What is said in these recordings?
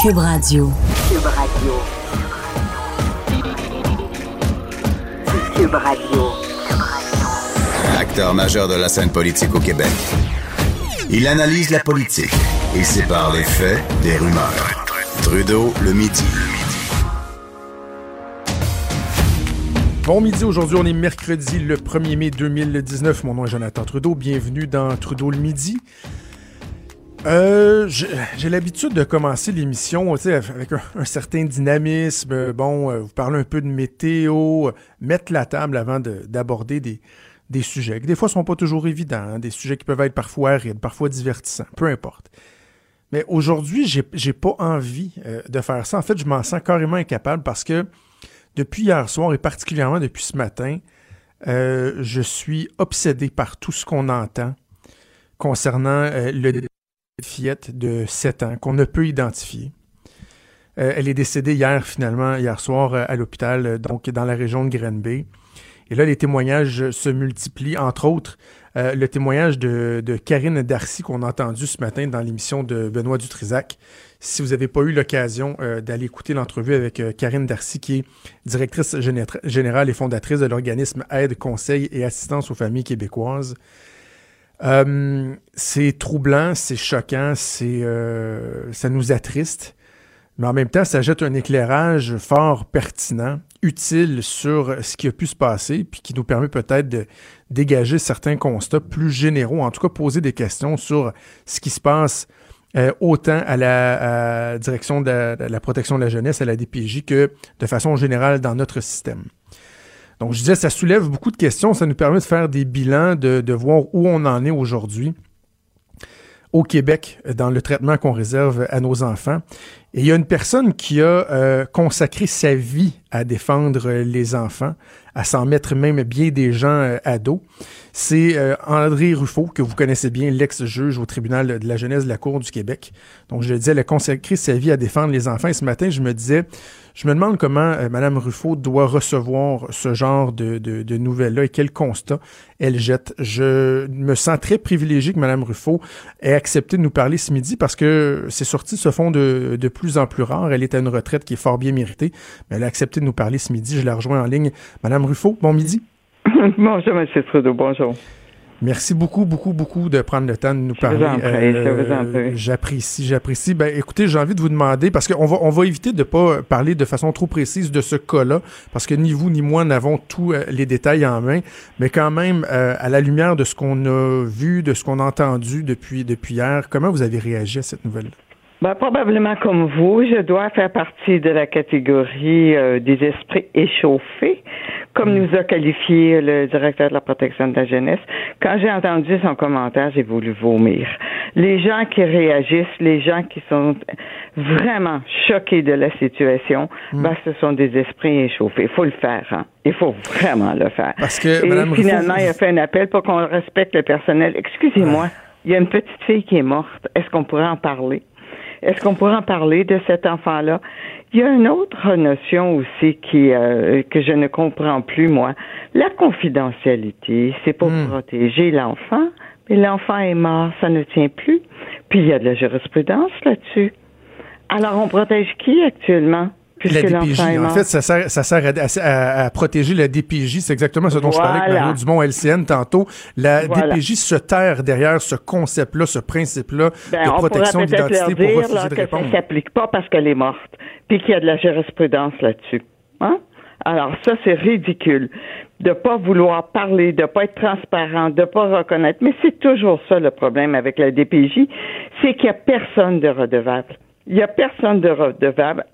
Cube Radio. Cube Radio. Cube Radio. Acteur majeur de la scène politique au Québec. Il analyse la politique et sépare les faits des rumeurs. Trudeau le midi. Bon midi, aujourd'hui on est mercredi le 1er mai 2019. Mon nom est Jonathan Trudeau. Bienvenue dans Trudeau le midi. Euh, j'ai l'habitude de commencer l'émission avec un, certain dynamisme. Bon, euh, vous parlez un peu de météo, mettre la table avant d'aborder des, sujets qui des fois sont pas toujours évidents, hein, des sujets qui peuvent être parfois arides, parfois divertissants, peu importe. Mais aujourd'hui, j'ai pas envie euh, de faire ça. En fait, je m'en sens carrément incapable parce que depuis hier soir et particulièrement depuis ce matin, euh, je suis obsédé par tout ce qu'on entend concernant le fillette de 7 ans qu'on ne peut identifier. Euh, elle est décédée hier, finalement, hier soir, euh, à l'hôpital, euh, donc dans la région de Grenby. Et là, les témoignages se multiplient, entre autres, le témoignage de, Karine Darcy qu'on a entendu ce matin dans l'émission de Benoît Dutrisac. Si vous n'avez pas eu l'occasion d'aller écouter l'entrevue avec Karine Darcy, qui est directrice générale et fondatrice de l'organisme Aide, Conseil et Assistance aux familles québécoises, euh, c'est troublant, c'est choquant, c'est euh, ça nous attriste, mais en même temps, ça jette un éclairage fort pertinent, utile sur ce qui a pu se passer, puis qui nous permet peut-être de dégager certains constats plus généraux, en tout cas poser des questions sur ce qui se passe euh, autant à la direction de la protection de la jeunesse, à la DPJ, que de façon générale dans notre système. Donc, je disais, ça soulève beaucoup de questions. Ça nous permet de faire des bilans, de, voir où on en est aujourd'hui au Québec dans le traitement qu'on réserve à nos enfants. Et il y a une personne qui a euh, consacré sa vie à défendre les enfants, à s'en mettre même bien des gens euh, ados. C'est euh, André Ruffo, que vous connaissez bien, l'ex-juge au tribunal de la jeunesse de la Cour du Québec. Donc, je le disais, elle a consacré sa vie à défendre les enfants. Et ce matin, je me disais, je me demande comment euh, Mme Ruffo doit recevoir ce genre de, de, nouvelles-là et quel constat elle jette. Je me sens très privilégié que Mme Ruffo ait accepté de nous parler ce midi parce que ses sorties se font de, de plus en plus rares. Elle est à une retraite qui est fort bien méritée, mais elle a accepté de nous parler ce midi. Je la rejoins en ligne. Mme Ruffo, bon midi. bonjour, M. Trudeau, bonjour. Merci beaucoup, beaucoup, beaucoup de prendre le temps de nous parler. Euh, j'apprécie, j'apprécie. Ben, écoutez, j'ai envie de vous demander, parce qu'on va, on va éviter de ne pas parler de façon trop précise de ce cas-là, parce que ni vous ni moi n'avons tous euh, les détails en main, mais quand même, euh, à la lumière de ce qu'on a vu, de ce qu'on a entendu depuis, depuis hier, comment vous avez réagi à cette nouvelle? Ben, probablement comme vous, je dois faire partie de la catégorie des esprits échauffés comme nous a qualifié le directeur de la protection de la jeunesse. Quand j'ai entendu son commentaire, j'ai voulu vomir. Les gens qui réagissent, les gens qui sont vraiment choqués de la situation, mm. ben, ce sont des esprits échauffés. Il faut le faire. Hein? Il faut vraiment le faire. Parce que, Et finalement, il a fait un appel pour qu'on respecte le personnel. Excusez-moi, il y a une petite fille qui est morte. Est-ce qu'on pourrait en parler? Est-ce qu'on pourrait en parler de cet enfant-là? Il y a une autre notion aussi qui euh, que je ne comprends plus moi. La confidentialité, c'est pour hmm. protéger l'enfant, mais l'enfant est mort, ça ne tient plus. Puis il y a de la jurisprudence là-dessus. Alors on protège qui actuellement? La DPJ, en fait, ça sert, ça sert à, protéger la DPJ. C'est exactement ce dont je parlais avec Mario Dumont LCN tantôt. La DPJ se terre derrière ce concept-là, ce principe-là ben, de protection d'identité pour refuser de répondre. ça s'applique pas parce qu'elle est morte puis qu'il y a de la jurisprudence là-dessus. Hein? Alors ça, c'est ridicule de pas vouloir parler, de pas être transparent, de pas reconnaître. Mais c'est toujours ça le problème avec la DPJ, c'est qu'il y a personne de redevable. Il n'y a personne de redevable.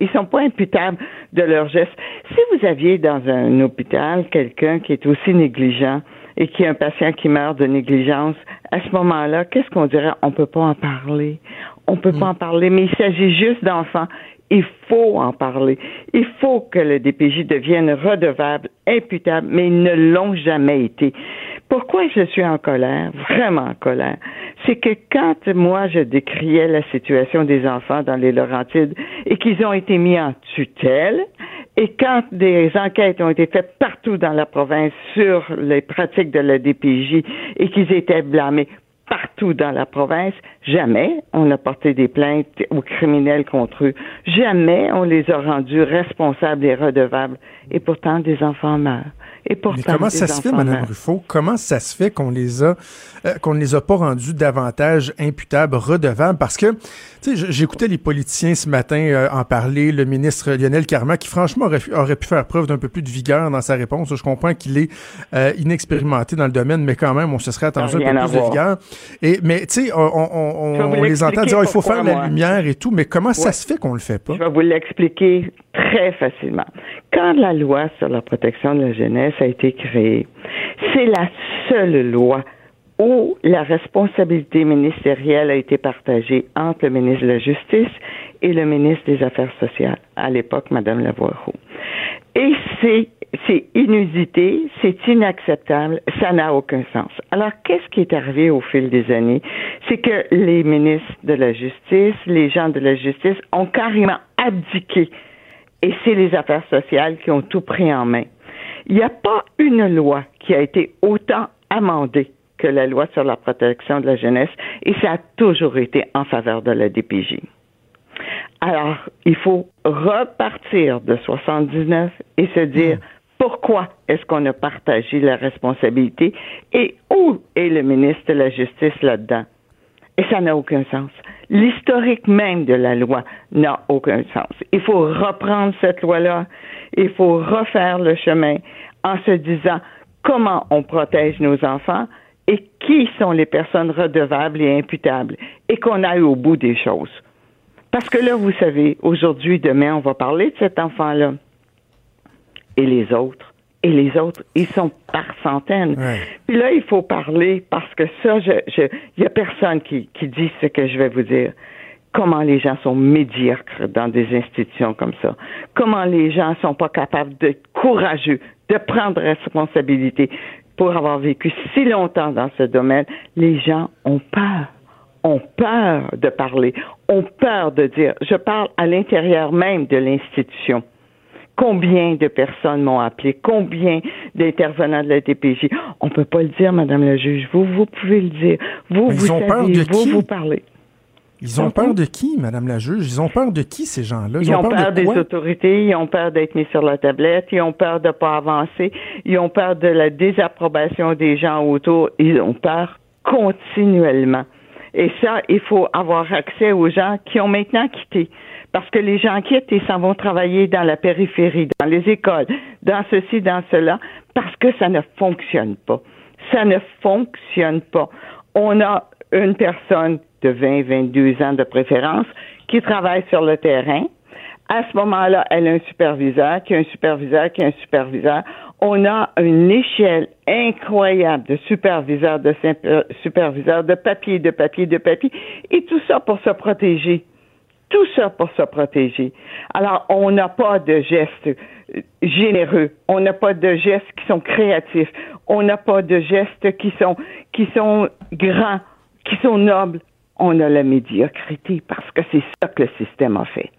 Ils sont pas imputables de leurs gestes. Si vous aviez dans un hôpital quelqu'un qui est aussi négligent et qui a un patient qui meurt de négligence, à ce moment-là, qu'est-ce qu'on dirait? On peut pas en parler. On peut pas mm. en parler, mais il s'agit juste d'enfants. Il faut en parler. Il faut que le DPJ devienne redevable, imputable, mais ils ne l'ont jamais été. Pourquoi je suis en colère, vraiment en colère, c'est que quand moi je décriais la situation des enfants dans les Laurentides et qu'ils ont été mis en tutelle, et quand des enquêtes ont été faites partout dans la province sur les pratiques de la DPJ et qu'ils étaient blâmés partout dans la province. Jamais on a porté des plaintes aux criminels contre eux. Jamais on les a rendus responsables et redevables. Et pourtant, des enfants meurent. Et pourtant, Mais comment ça se fait, Mme. Ruffo? Comment ça se fait qu'on les a euh, qu'on ne les a pas rendus davantage imputables, redevables? Parce que, tu sais, j'écoutais les politiciens ce matin euh, en parler, le ministre Lionel Carman, qui franchement aurait, pu- aurait pu faire preuve d'un peu plus de vigueur dans sa réponse. Je comprends qu'il est euh, inexpérimenté dans le domaine, mais quand même, on se serait attendu un peu plus de vigueur. Et, mais, tu sais, on, les entend dire, Ah, il faut faire la lumière et tout, mais comment ça se fait qu'on le fait pas? Je vais vous l'expliquer très facilement. Quand la loi sur la protection de la jeunesse a été créée, c'est la seule loi où la responsabilité ministérielle a été partagée entre le ministre de la Justice et le ministre des Affaires sociales, à l'époque, Mme Lavoie-Roux. Et c'est, c'est inusité, c'est inacceptable, ça n'a aucun sens. Alors, qu'est-ce qui est arrivé au fil des années? C'est que les ministres de la Justice, les gens de la Justice ont carrément abdiqué. Et c'est les affaires sociales qui ont tout pris en main. Il n'y a pas une loi qui a été autant amendée que la loi sur la protection de la jeunesse, et ça a toujours été en faveur de la DPJ. Alors, il faut repartir de 79 et se dire pourquoi est-ce qu'on a partagé la responsabilité et où est le ministre de la Justice là-dedans? Et ça n'a aucun sens. L'historique même de la loi n'a aucun sens. Il faut reprendre cette loi-là. Il faut refaire le chemin en se disant comment on protège nos enfants et qui sont les personnes redevables et imputables et qu'on aille au bout des choses. Parce que là, vous savez, aujourd'hui, demain, on va parler de cet enfant-là. Et les autres. Et les autres, ils sont par centaines. Ouais. Puis là, il faut parler parce que ça, je, je, il y a personne qui, qui dit ce que je vais vous dire. Comment les gens sont médiocres dans des institutions comme ça? Comment les gens sont pas capables d'être courageux, de prendre responsabilité pour avoir vécu si longtemps dans ce domaine? Les gens ont peur ont peur de parler, ont peur de dire. Je parle à l'intérieur même de l'institution. Combien de personnes m'ont appelé? Combien d'intervenants de la DPJ? On ne peut pas le dire, Madame la juge. Vous, vous pouvez le dire. Vous, vous savez, peur de vous, qui? vous parlez. Ils ont peur de qui, Madame la juge? Ils ont peur de qui, ces gens-là? Ils, ont peur, de des autorités, ils ont peur d'être mis sur la tablette, ils ont peur de ne pas avancer, ils ont peur de la désapprobation des gens autour, ils ont peur continuellement. Et ça, il faut avoir accès aux gens qui ont maintenant quitté. Parce que les gens quittent et s'en vont travailler dans la périphérie, dans les écoles, dans ceci, dans cela, parce que ça ne fonctionne pas. Ça ne fonctionne pas. On a une personne de 20, 22 ans de préférence qui travaille sur le terrain. À ce moment-là, elle a un superviseur, qui a un superviseur, qui a un superviseur. On a une échelle incroyable de superviseurs, de superviseurs, de papier, de papier, de papier, et tout ça pour se protéger. Tout ça pour se protéger. Alors, on n'a pas de gestes euh, généreux. On n'a pas de gestes qui sont créatifs. On n'a pas de gestes qui sont, qui sont grands, qui sont nobles. On a la médiocrité parce que c'est ça que le système a fait.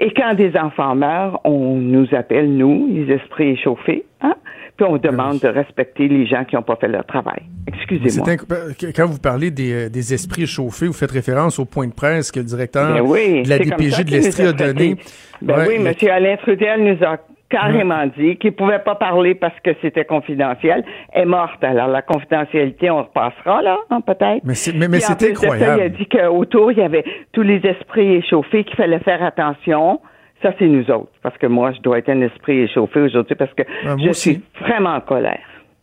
Et quand des enfants meurent, on nous appelle, nous, les esprits échauffés, hein? Puis on demande de respecter les gens qui n'ont pas fait leur travail. Excusez-moi. Inc- Quand vous parlez des, euh, des esprits chauffés, vous faites référence au point de presse que le directeur Ben oui, de la DPJ de l'Estrie a donné. Ben Ouais, oui, le- M. Alain Trudel nous a carrément dit qu'il ne pouvait pas parler parce que c'était confidentiel. Elle est morte. Alors, la confidentialité, on repassera, là, hein, peut-être. Mais c'est mais, plus de ça, incroyable. il a dit qu'autour, il y avait tous les esprits échauffés, qu'il fallait faire attention. Ça, c'est nous autres. Parce que moi, je dois être un esprit échauffé aujourd'hui parce que moi je aussi. suis vraiment en colère.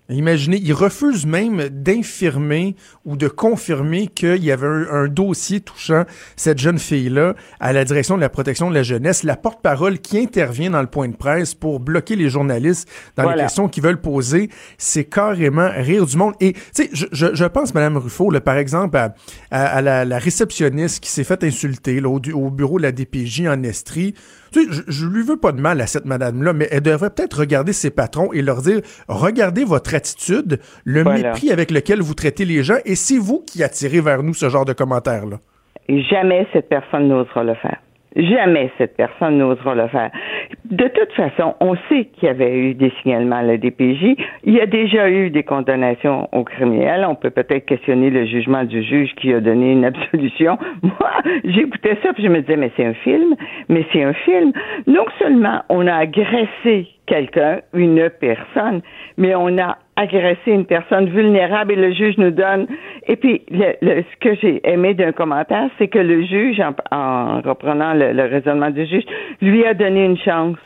Imaginez, il refuse même d'infirmer ou de confirmer qu'il y avait un, un dossier touchant cette jeune fille-là à la direction de la protection de la jeunesse. La porte-parole qui intervient dans le point de presse pour bloquer les journalistes dans les questions qu'ils veulent poser, c'est carrément rire du monde. Et tu sais, je, je, je pense, Madame Ruffo, là, par exemple, à, à- à la, la réceptionniste qui s'est fait insulter là, au, du- au bureau de la DPJ en Estrie. Tu sais, je, je lui veux pas de mal à cette madame-là, mais elle devrait peut-être regarder ses patrons et leur dire regardez votre attitude, le Voilà. mépris avec lequel vous traitez les gens, et c'est vous qui attirez vers nous ce genre de commentaires-là. Et jamais cette personne n'osera le faire. Jamais cette personne n'osera le faire. De toute façon, on sait qu'il y avait eu des signalements à la DPJ. Il y a déjà eu des condamnations aux criminels. On peut peut-être questionner le jugement du juge qui a donné une absolution. Moi, j'écoutais ça puis je me disais, mais c'est un film, mais c'est un film. Non seulement on a agressé quelqu'un, une personne, mais on a agressé une personne vulnérable et le juge nous donne. Et puis, ce que j'ai aimé d'un commentaire, c'est que le juge, en, reprenant le, le, raisonnement du juge, lui a donné une chance.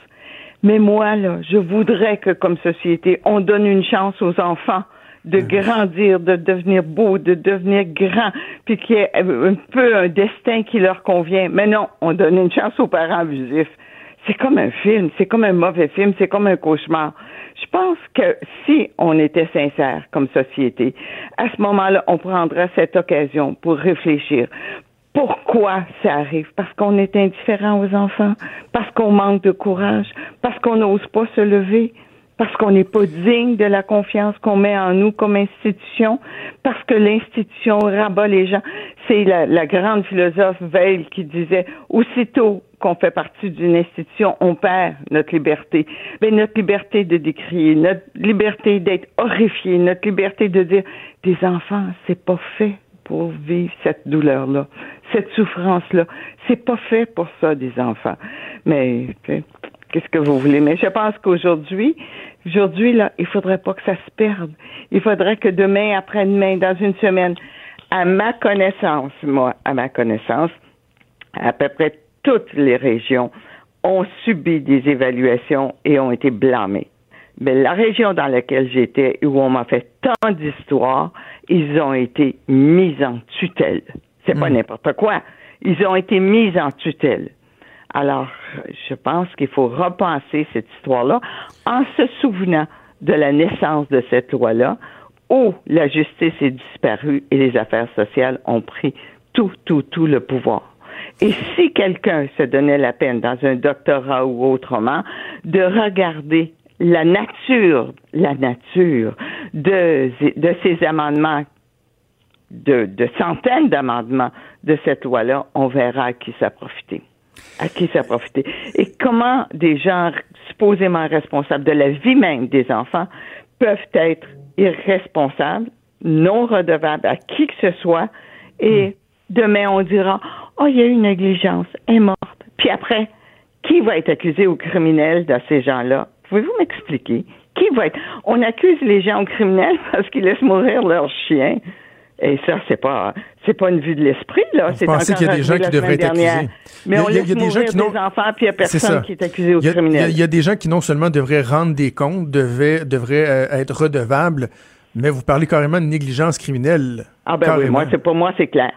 Mais moi, là, je voudrais que, comme société, on donne une chance aux enfants de grandir, de devenir beau, de devenir grand, puis qu'il y ait un peu un destin qui leur convient. Mais non, on donne une chance aux parents abusifs c'est comme un film, c'est comme un mauvais film, c'est comme un cauchemar. Je pense que si on était sincère comme société, à ce moment-là, on prendrait cette occasion pour réfléchir. Pourquoi ça arrive? Parce qu'on est indifférent aux enfants, parce qu'on manque de courage, parce qu'on n'ose pas se lever, parce qu'on n'est pas digne de la confiance qu'on met en nous comme institution, parce que l'institution rabat les gens. C'est la, grande philosophe Veil qui disait aussitôt qu'on fait partie d'une institution, on perd notre liberté. Mais notre liberté de décrier, notre liberté d'être horrifié, notre liberté de dire des enfants, c'est pas fait pour vivre cette douleur-là, cette souffrance-là. C'est pas fait pour ça, des enfants. Mais qu'est-ce que vous voulez? Mais je pense qu'aujourd'hui, aujourd'hui, là, il faudrait pas que ça se perde. Il faudrait que demain, après-demain, dans une semaine, à ma connaissance, moi, à ma connaissance, à peu près toutes les régions ont subi des évaluations et ont été blâmées. Mais la région dans laquelle j'étais, où on m'a fait tant d'histoires, ils ont été mis en tutelle. C'est pas hmm. n'importe quoi. Ils ont été mis en tutelle. Alors, je pense qu'il faut repenser cette histoire-là en se souvenant de la naissance de cette loi-là, où la justice est disparue et les affaires sociales ont pris tout, tout, tout le pouvoir. Et si quelqu'un se donnait la peine, dans un doctorat ou autrement, de regarder la nature, la nature de, ces amendements, de, centaines d'amendements de cette loi-là, on verra qui ça profité. À qui ça a profité. Et comment des gens supposément responsables de la vie même des enfants peuvent être irresponsables, non redevables à qui que ce soit, et hmm. demain on dira Oh, il y a eu une négligence, elle est morte. Puis après, qui va être accusé au criminel de ces gens-là? Pouvez-vous m'expliquer? Qui va être? On accuse les gens criminels parce qu'ils laissent mourir leurs chiens. Et ça, c'est pas, c'est pas une vue de l'esprit, là. Vous pensez qu'il y a des gens qui devraient être accusés? Mais on laisse des gens qui des enfants, puis il n'y a personne qui est accusé au criminel. Il y, a des gens qui non seulement devraient rendre des comptes, devraient, devraient euh, être redevables, mais vous parlez carrément de négligence criminelle. Ah ben oui, moi, c'est, pour moi, c'est clair.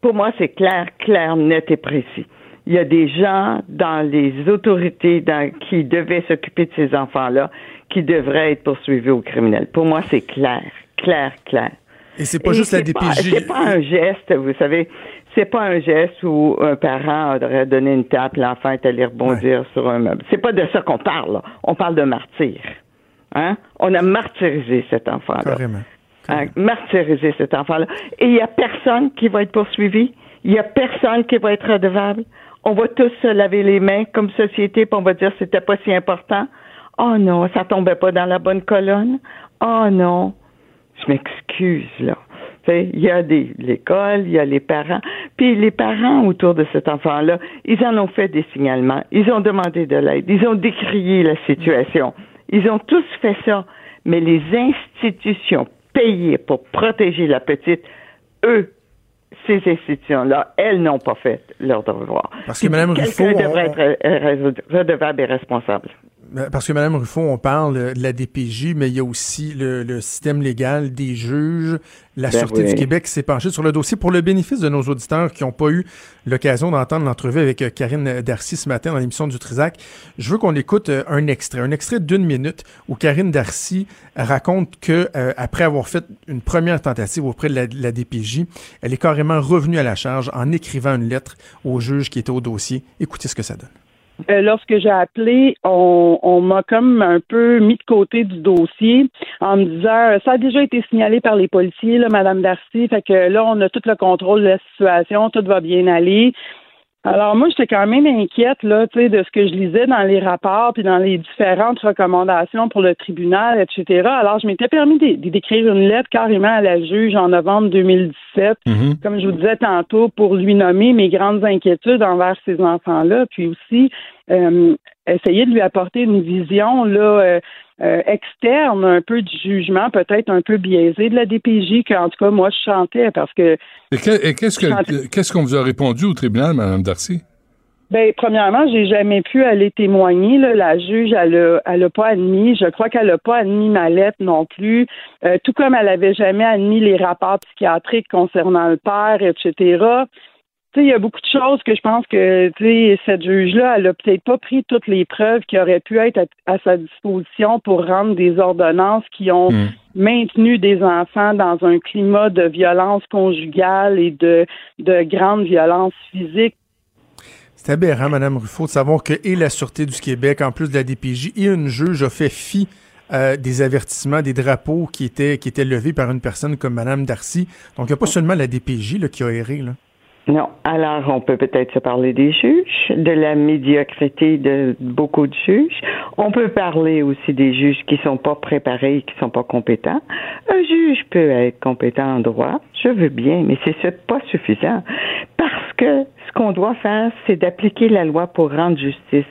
Pour moi, c'est clair, clair, net et précis. Il y a des gens dans les autorités qui devaient s'occuper de ces enfants-là qui devraient être poursuivis au criminel. Pour moi, c'est clair, clair, clair. Et c'est pas juste la DPJ. C'est pas un geste, vous savez. C'est pas un geste où un parent aurait donné une tape, l'enfant est allé rebondir sur un meuble. C'est pas de ça qu'on parle. On parle de martyr. Hein? On a martyrisé cet enfant-là. Carrément à martyriser cet enfant-là. Et il n'y a personne qui va être poursuivi. Il n'y a personne qui va être redevable. On va tous se laver les mains comme société, puis on va dire que c'était pas si important. Oh non, ça tombait pas dans la bonne colonne. Oh non. Je m'excuse, là. Il y a des l'école, il y a les parents. Puis les parents autour de cet enfant-là, ils en ont fait des signalements. Ils ont demandé de l'aide. Ils ont décrié la situation. Ils ont tous fait ça. Mais les institutions payé pour protéger la petite, eux, ces institutions-là, elles n'ont pas fait leur devoir. Parce que Mme Ruffo... devrait être redevable et responsable. Ben, parce que Mme Ruffo, on parle de la DPJ, mais il y a aussi le, système légal des juges, la ben Sûreté du Québec s'est penchée sur le dossier. Pour le bénéfice de nos auditeurs qui n'ont pas eu l'occasion d'entendre l'entrevue avec euh, Karine Darcy ce matin dans l'émission du Trisac, je veux qu'on écoute euh, un extrait, un extrait d'une minute où Karine Darcy raconte que euh, après avoir fait une première tentative auprès de la, de la DPJ, elle est carrément revenue à la charge en écrivant une lettre au juge qui était au dossier. Écoutez ce que ça donne. Euh, lorsque j'ai appelé, on, on m'a comme un peu mis de côté du dossier en me disant ça a déjà été signalé par les policiers, là, Madame Darcy, fait que là, on a tout le contrôle de la situation, tout va bien aller. Alors moi, j'étais quand même inquiète là, tu sais, de ce que je lisais dans les rapports puis dans les différentes recommandations pour le tribunal, etc. Alors je m'étais permis d'écrire une lettre carrément à la juge en novembre 2017, Mhm. comme je vous disais tantôt, pour lui nommer mes grandes inquiétudes envers ces enfants-là, puis aussi euh, essayer de lui apporter une vision là. euh, euh, externe un peu du jugement, peut-être un peu biaisé de la DPJ, qu'en tout cas, moi, je chantais parce que Et que- qu'est-ce que- qu'est-ce qu'on vous a répondu au tribunal, Mme Darcy? Ben, premièrement, j'ai jamais pu aller témoigner. Là. La juge, elle a, elle a pas admis. Je crois qu'elle a pas admis ma lettre non plus. Euh, tout comme elle avait jamais admis les rapports psychiatriques concernant le père, etc. Tu sais, il y a beaucoup de choses que je pense que tu sais, cette juge-là, elle a peut-être pas pris toutes les preuves qui auraient pu être à, à sa disposition pour rendre des ordonnances qui ont Hmm. maintenu des enfants dans un climat de violence conjugale et de, de grande violence physique C'est aberrant, Mme Ruffo, de savoir que et la Sûreté du Québec, en plus de la DPJ, et une juge a fait fi euh, des avertissements, des drapeaux qui étaient, qui étaient levés par une personne comme Mme Darcy. Donc, il n'y a pas seulement la DPJ là, qui a erré. Là. Non. Alors, on peut peut-être se parler des juges, de la médiocrité de beaucoup de juges. On peut parler aussi des juges qui sont pas préparés, qui sont pas compétents. Un juge peut être compétent en droit, je veux bien, mais c'est c'est pas suffisant. Parce que ce qu'on doit faire, c'est d'appliquer la loi pour rendre justice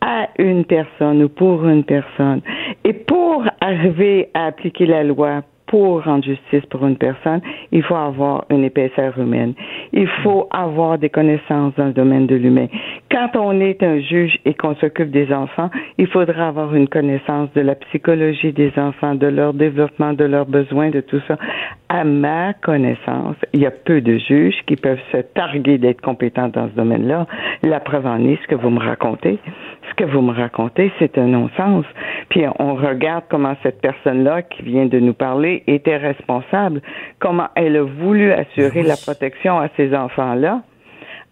à une personne ou pour une personne. Et pour arriver à appliquer la loi pour rendre justice pour une personne, il faut avoir une épaisseur humaine. Il faut avoir des connaissances dans le domaine de l'humain. Quand on est un juge et qu'on s'occupe des enfants, il faudra avoir une connaissance de la psychologie des enfants, de leur développement, de leurs besoins, de tout ça. À ma connaissance, il y a peu de juges qui peuvent se targuer d'être compétents dans ce domaine-là. La preuve en est ce que vous me racontez. Ce que vous me racontez, c'est un non-sens. Puis on regarde comment cette personne-là qui vient de nous parler était responsable, comment elle a voulu assurer la protection à ces enfants-là.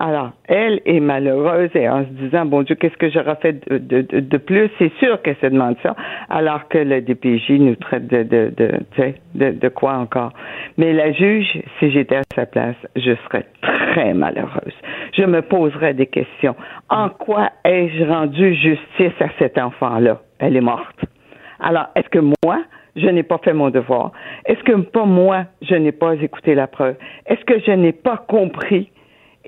Alors, elle est malheureuse et en se disant, bon Dieu, qu'est-ce que j'aurais fait de, de, de- plus? C'est sûr qu'elle se demande ça, alors que le DPJ nous traite de, de, de, de quoi encore? Mais la juge, si j'étais à sa place, je serais très malheureuse. Je me poserais des questions. En quoi ai-je rendu justice à cet enfant-là? Elle est morte. Alors, est-ce que moi, je n'ai pas fait mon devoir? Est-ce que pas moi, je n'ai pas écouté la preuve? Est-ce que je n'ai pas compris?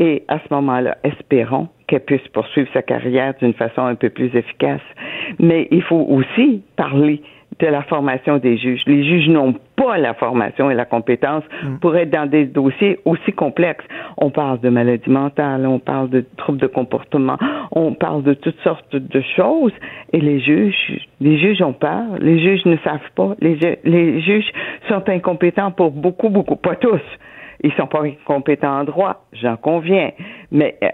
Et à ce moment-là, espérons qu'elle puisse poursuivre sa carrière d'une façon un peu plus efficace. Mais il faut aussi parler de la formation des juges. Les juges n'ont pas la formation et la compétence pour être dans des dossiers aussi complexes. On parle de maladies mentales, on parle de troubles de comportement, on parle de toutes sortes de choses. Et les juges, les juges ont peur. Les juges ne savent pas. Les juges sont incompétents pour beaucoup, beaucoup, pas tous. Ils sont pas compétents en droit, j'en conviens. Mais euh,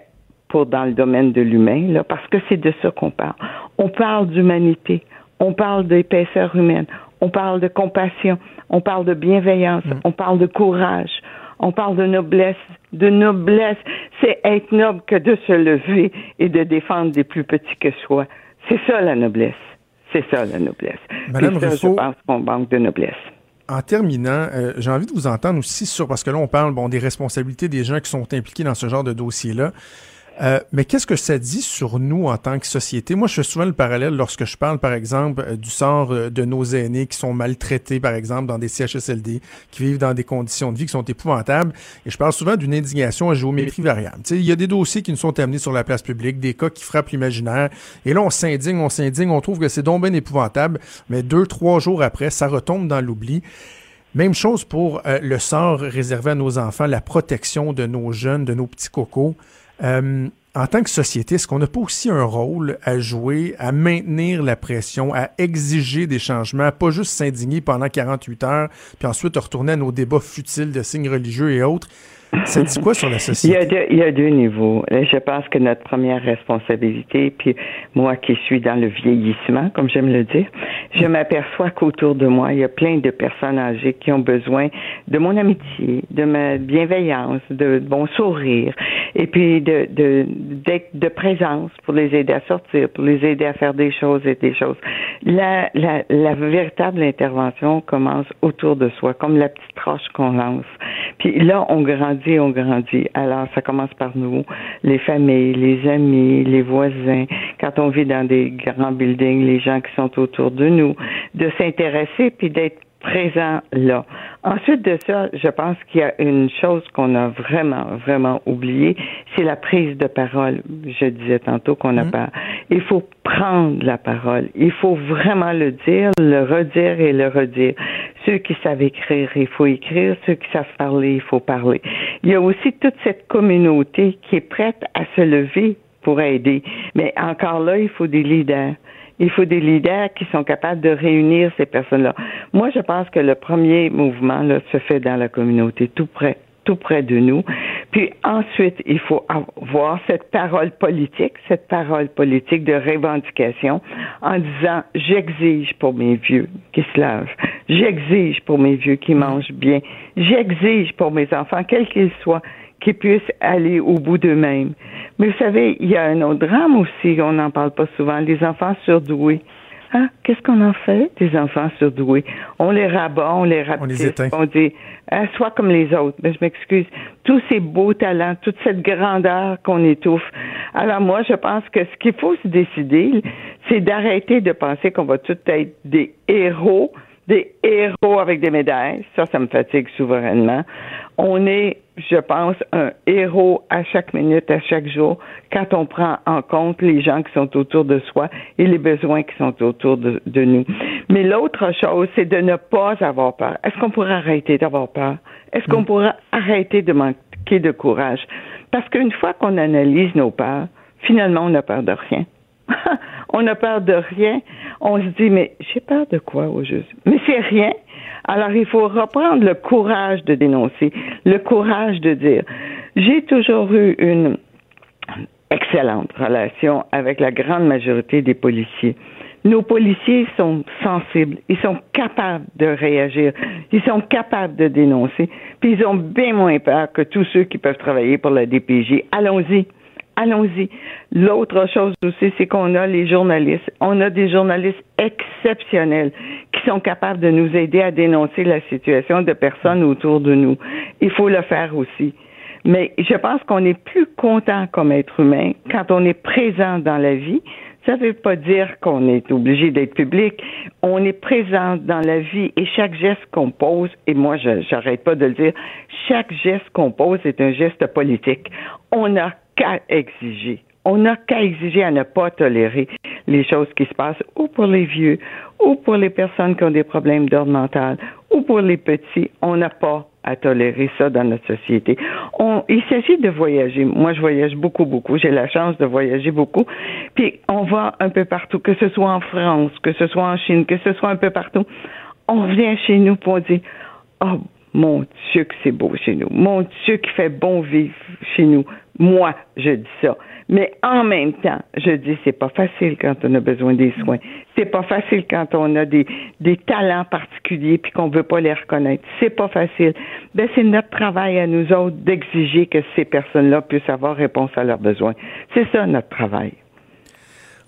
pour dans le domaine de l'humain, là, parce que c'est de ça qu'on parle. On parle d'humanité, on parle d'épaisseur humaine, on parle de compassion, on parle de bienveillance, on parle de courage, on parle de noblesse, de noblesse. C'est être noble que de se lever et de défendre des plus petits que soi. C'est ça la noblesse. C'est ça la noblesse. Madame ça, je pense qu'on manque de noblesse. En terminant, euh, j'ai envie de vous entendre aussi sur, parce que là, on parle bon, des responsabilités des gens qui sont impliqués dans ce genre de dossier-là. Euh, mais qu'est-ce que ça dit sur nous en tant que société? Moi, je fais souvent le parallèle lorsque je parle, par exemple, euh, du sort euh, de nos aînés qui sont maltraités, par exemple, dans des CHSLD, qui vivent dans des conditions de vie qui sont épouvantables. Et je parle souvent d'une indignation à géométrie variable. Il y a des dossiers qui nous sont amenés sur la place publique, des cas qui frappent l'imaginaire. Et là, on s'indigne, on s'indigne, on trouve que c'est donc bien épouvantable. Mais deux, trois jours après, ça retombe dans l'oubli. Même chose pour le sort réservé à nos enfants, la protection de nos jeunes, de nos petits cocos. Euh, en tant que société, est-ce qu'on n'a pas aussi un rôle à jouer, à maintenir la pression, à exiger des changements, pas juste s'indigner pendant 48 heures, puis ensuite retourner à nos débats futiles de signes religieux et autres? Ça dit quoi sur la Il y, société? a deux, il y a deux niveaux. Je pense que notre première responsabilité, puis moi qui suis dans le vieillissement, comme j'aime le dire, je m'aperçois qu'autour de moi, il y a plein de personnes âgées qui ont besoin de mon amitié, de ma bienveillance, de mon sourire, et puis de, de, de présence pour les aider à sortir, pour les aider à faire des choses et des choses. La, la, la véritable intervention commence autour de soi, comme la petite roche qu'on lance. Puis là, on grandit grandit, on grandit. Alors, ça commence par nous, les familles, les amis, les voisins. Quand on vit dans des grands buildings, les gens qui sont autour de nous, de s'intéresser puis d'être présent là. Ensuite de ça, je pense qu'il y a une chose qu'on a vraiment, vraiment oubliée, c'est la prise de parole. Je disais tantôt qu'on n'a mmh. pas. Il faut prendre la parole. Il faut vraiment le dire, le redire et le redire. Ceux qui savent écrire, il faut écrire. Ceux qui savent parler, il faut parler. Il y a aussi toute cette communauté qui est prête à se lever pour aider. Mais encore là, il faut des leaders. Il faut des leaders qui sont capables de réunir ces personnes-là. Moi, je pense que le premier mouvement là, se fait dans la communauté, tout près tout près de nous. Puis ensuite, il faut avoir cette parole politique, cette parole politique de revendication en disant j'exige pour mes vieux qui se lavent, j'exige pour mes vieux qui mangent bien, j'exige pour mes enfants, quels qu'ils soient, qu'ils puissent aller au bout d'eux-mêmes. Mais vous savez, il y a un autre drame aussi, on n'en parle pas souvent, les enfants surdoués. Hein? Qu'est-ce qu'on en fait des enfants surdoués? On les rabat, on les rapetisse, on, dit hein, sois comme les autres. Mais je m'excuse. Tous ces beaux talents, toute cette grandeur qu'on étouffe. Alors moi, je pense que ce qu'il faut se décider, c'est d'arrêter de penser qu'on va tous être des héros, des héros avec des médailles. Ça, ça me fatigue souverainement on est, je pense, un héros à chaque minute, à chaque jour, quand on prend en compte les gens qui sont autour de soi et les besoins qui sont autour de, nous. Mais l'autre chose, c'est de ne pas avoir peur. Est-ce qu'on pourrait arrêter d'avoir peur? Est-ce qu'on mm. pourrait arrêter de manquer de courage? Parce qu'une fois qu'on analyse nos peurs, finalement, on n'a peur de rien. on a peur de rien. On se dit, mais j'ai peur de quoi au juste? Mais c'est rien. Alors, il faut reprendre le courage de dénoncer, le courage de dire. J'ai toujours eu une excellente relation avec la grande majorité des policiers. Nos policiers sont sensibles, ils sont capables de réagir, ils sont capables de dénoncer, puis ils ont bien moins peur que tous ceux qui peuvent travailler pour la DPJ. Allons-y allons-y. L'autre chose aussi, c'est qu'on a les journalistes. On a des journalistes exceptionnels qui sont capables de nous aider à dénoncer la situation de personnes autour de nous. Il faut le faire aussi. Mais je pense qu'on est plus content comme être humain quand on est présent dans la vie. Ça ne veut pas dire qu'on est obligé d'être public. On est présent dans la vie et chaque geste qu'on pose, et moi, je n'arrête pas de le dire, chaque geste qu'on pose est un geste politique. On a qu'à exiger. On n'a qu'à exiger à ne pas tolérer les choses qui se passent ou pour les vieux, ou pour les personnes qui ont des problèmes d'ordre mental, ou pour les petits. On n'a pas à tolérer ça dans notre société. Il s'agit de voyager. Moi, je voyage beaucoup, beaucoup. J'ai la chance de voyager beaucoup. Puis, on va un peu partout, que ce soit en France, que ce soit en Chine, que ce soit un peu partout. On revient chez nous pour dire, oh, mon Dieu que c'est beau chez nous. Mon Dieu qui fait bon vivre chez nous. Moi, je dis ça. Mais en même temps, je dis c'est pas facile quand on a besoin des soins. C'est pas facile quand on a des, des talents particuliers puis qu'on veut pas les reconnaître. C'est pas facile. Ben c'est notre travail à nous autres d'exiger que ces personnes-là puissent avoir réponse à leurs besoins. C'est ça notre travail.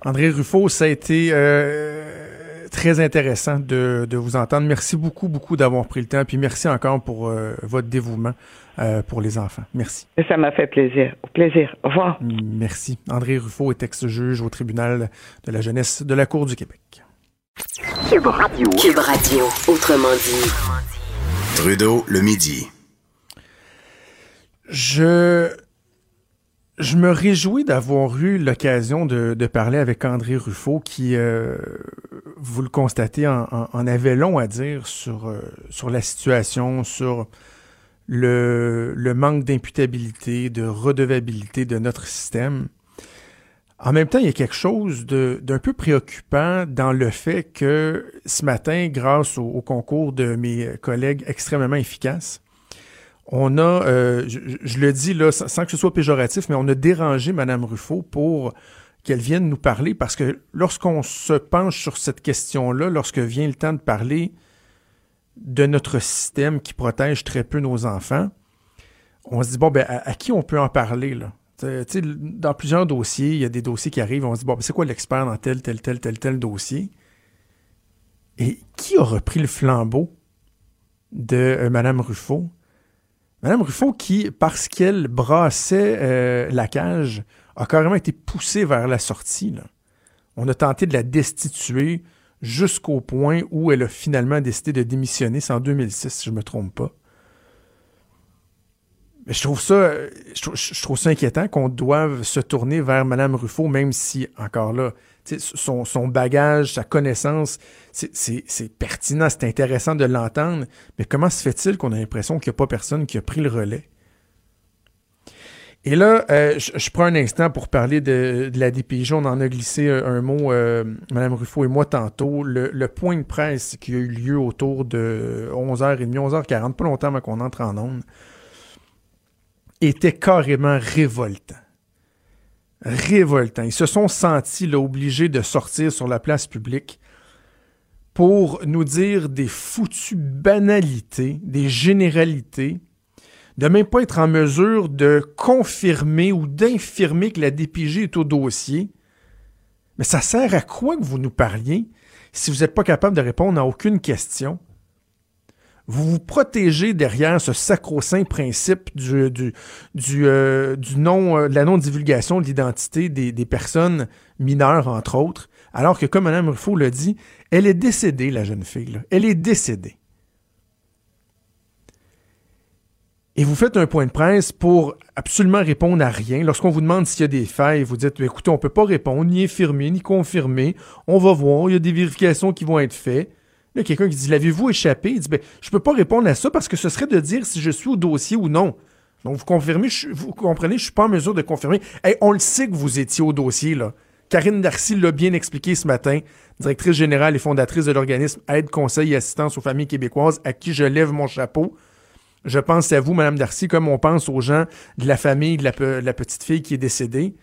André Ruffo, ça a été euh, très intéressant de, de, vous entendre. Merci beaucoup, beaucoup d'avoir pris le temps. Puis merci encore pour euh, votre dévouement euh, pour les enfants. Merci. Ça m'a fait plaisir. Au plaisir. Au revoir. Merci. André Ruffo est ex-juge au tribunal de la jeunesse de la Cour du Québec. Cube Radio. Cube Radio. Autrement dit. Trudeau, le midi. Je je me réjouis d'avoir eu l'occasion de, parler avec André Ruffo, qui, euh, vous le constatez, en, avait long à dire sur, euh, sur la situation, sur le, le manque d'imputabilité, de redevabilité de notre système. En même temps, il y a quelque chose d'un peu préoccupant dans le fait que ce matin, grâce au, concours de mes collègues extrêmement efficaces, on a, euh, je, le dis là sans, que ce soit péjoratif, mais on a dérangé Mme Ruffo pour qu'elle vienne nous parler parce que lorsqu'on se penche sur cette question-là, lorsque vient le temps de parler de notre système qui protège très peu nos enfants, on se dit, bon, ben, à, qui on peut en parler, là? dans plusieurs dossiers, il y a des dossiers qui arrivent, on se dit, bon, ben, c'est quoi l'expert dans tel, tel, tel, tel, tel dossier? Et qui a repris le flambeau de euh, Mme Ruffo? Madame Ruffo, qui, parce qu'elle brassait euh, la cage, a carrément été poussée vers la sortie. On a tenté de la destituer jusqu'au point où elle a finalement décidé de démissionner. C'est en 2006, si je ne me trompe pas. Mais je trouve ça, je trouve, inquiétant qu'on doive se tourner vers Mme Ruffo, même si, encore là, son, son, bagage, sa connaissance, c'est pertinent, c'est intéressant de l'entendre, mais comment se fait-il qu'on a l'impression qu'il n'y a pas personne qui a pris le relais? Et là, euh, je, prends un instant pour parler de, la DPJ. On en a glissé un, mot, euh, Mme Ruffo et moi, tantôt. Le, point de presse qui a eu lieu autour de 11h30, 11h40, pas longtemps avant qu'on entre en onde, était carrément révoltant révoltant. Ils se sont sentis obligés de sortir sur la place publique pour nous dire des foutues banalités, des généralités, de même pas être en mesure de confirmer ou d'infirmer que la DPG est au dossier. Mais ça sert à quoi que vous nous parliez si vous n'êtes pas capable de répondre à aucune question? vous vous protégez derrière ce sacro-saint principe du, du, du, euh, non, euh, de la non-divulgation de l'identité des, des, personnes mineures, entre autres, alors que, comme Mme Ruffo l'a dit, elle est décédée, la jeune fille. Elle est décédée. Et vous faites un point de presse pour absolument répondre à rien. Lorsqu'on vous demande s'il y a des failles, vous dites, écoutez, on ne peut pas répondre, ni infirmer, ni confirmer. On va voir, il y a des vérifications qui vont être faites quelqu'un qui dit L'avez-vous échappé? Il dit ben, Je ne peux pas répondre à ça parce que ce serait de dire si je suis au dossier ou non. Donc, vous, confirmez, vous comprenez, je ne suis pas en mesure de confirmer. on le sait que vous étiez au dossier, là. Karine Darcy l'a bien expliqué ce matin, directrice générale et fondatrice de l'organisme Aide, Conseil et Assistance aux familles québécoises, à qui je lève mon chapeau. Je pense à vous, Madame Darcy, comme on pense aux gens de la famille de la petite fille qui est décédée,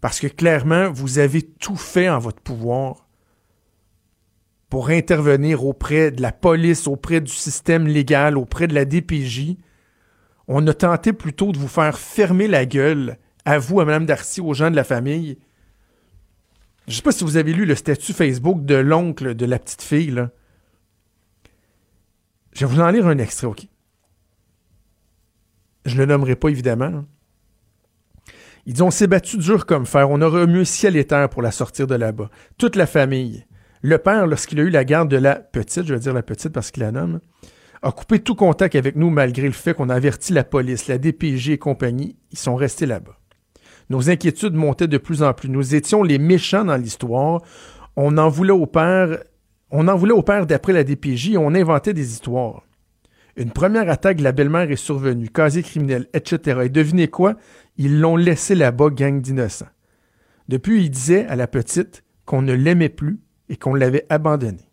parce que clairement, vous avez tout fait en votre pouvoir pour intervenir auprès de la police, auprès du système légal, auprès de la DPJ. On a tenté plutôt de vous faire fermer la gueule, à vous, à Mme Darcy, aux gens de la famille. Je ne sais pas si vous avez lu le statut Facebook de l'oncle de la petite fille. Je vais vous en lire un extrait, OK? Je ne le nommerai pas, évidemment. Il dit On s'est battu dur comme fer. On a remué ciel et terre pour la sortir de là-bas. Toute la famille. Le père, lorsqu'il a eu la garde de la petite, je vais dire la petite parce qu'il la nomme, a coupé tout contact avec nous malgré le fait qu'on a averti la police, la DPG et compagnie. Ils sont restés là-bas. Nos inquiétudes montaient de plus en plus. Nous étions les méchants dans l'histoire. On en voulait au père, on en voulait au père d'après la DPJ et on inventait des histoires. Une première attaque de la belle-mère est survenue, casier criminel, etc. Et devinez quoi? Ils l'ont laissé là-bas, gang d'innocents. Depuis, il disait à la petite qu'on ne l'aimait plus et qu'on l'avait abandonnée.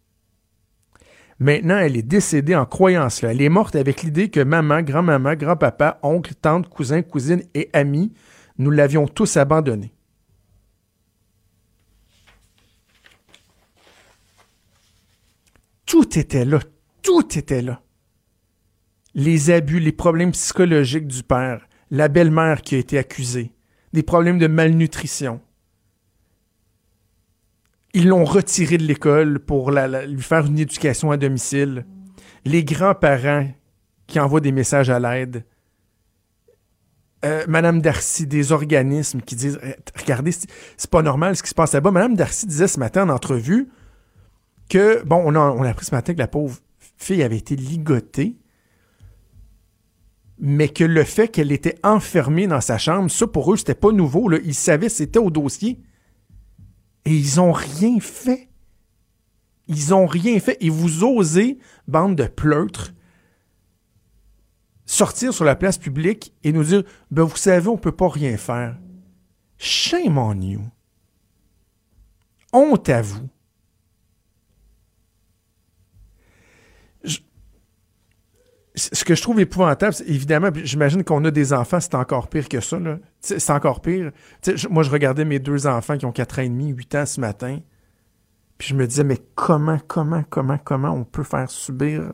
Maintenant, elle est décédée en croyant cela. Elle est morte avec l'idée que maman, grand-maman, grand-papa, oncle, tante, cousin, cousine et amis, nous l'avions tous abandonnée. Tout était là. Tout était là. Les abus, les problèmes psychologiques du père, la belle-mère qui a été accusée, des problèmes de malnutrition, ils l'ont retiré de l'école pour lui faire une éducation à domicile. Les grands-parents qui envoient des messages à l'aide. Euh, Madame Darcy, des organismes qui disent eh, Regardez, c'est pas normal ce qui se passe là-bas. Madame Darcy disait ce matin en entrevue que, bon, on a, on a appris ce matin que la pauvre fille avait été ligotée, mais que le fait qu'elle était enfermée dans sa chambre, ça pour eux, c'était pas nouveau. Là. Ils savaient c'était au dossier. Et ils ont rien fait. Ils ont rien fait. Et vous osez, bande de pleutres, sortir sur la place publique et nous dire ben vous savez, on peut pas rien faire. Shame on you. Honte à vous. Ce que je trouve épouvantable, évidemment, j'imagine qu'on a des enfants, c'est encore pire que ça. C'est encore pire. moi, je regardais mes deux enfants qui ont 4 ans et demi, 8 ans ce matin. Puis je me disais, mais comment, comment, comment, comment on peut faire subir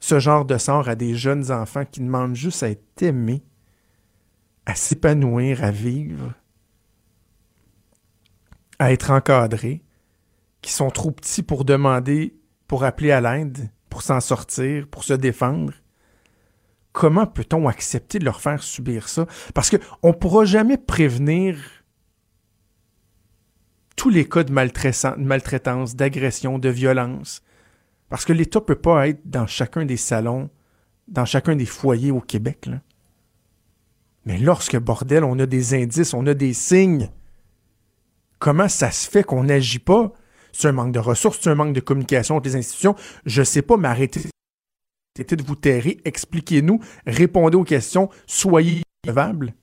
ce genre de sort à des jeunes enfants qui demandent juste à être aimés, à s'épanouir, à vivre, à être encadrés, qui sont trop petits pour demander, pour appeler à l'aide? S'en sortir, pour se défendre, comment peut-on accepter de leur faire subir ça? Parce qu'on ne pourra jamais prévenir tous les cas de maltraitance, d'agression, de violence. Parce que l'État ne peut pas être dans chacun des salons, dans chacun des foyers au Québec. Mais lorsque, bordel, on a des indices, on a des signes, comment ça se fait qu'on n'agit pas? C'est un manque de ressources, c'est un manque de communication entre les institutions. Je ne sais pas, mais arrêtez de vous terrer, expliquez-nous, répondez aux questions, soyez revables.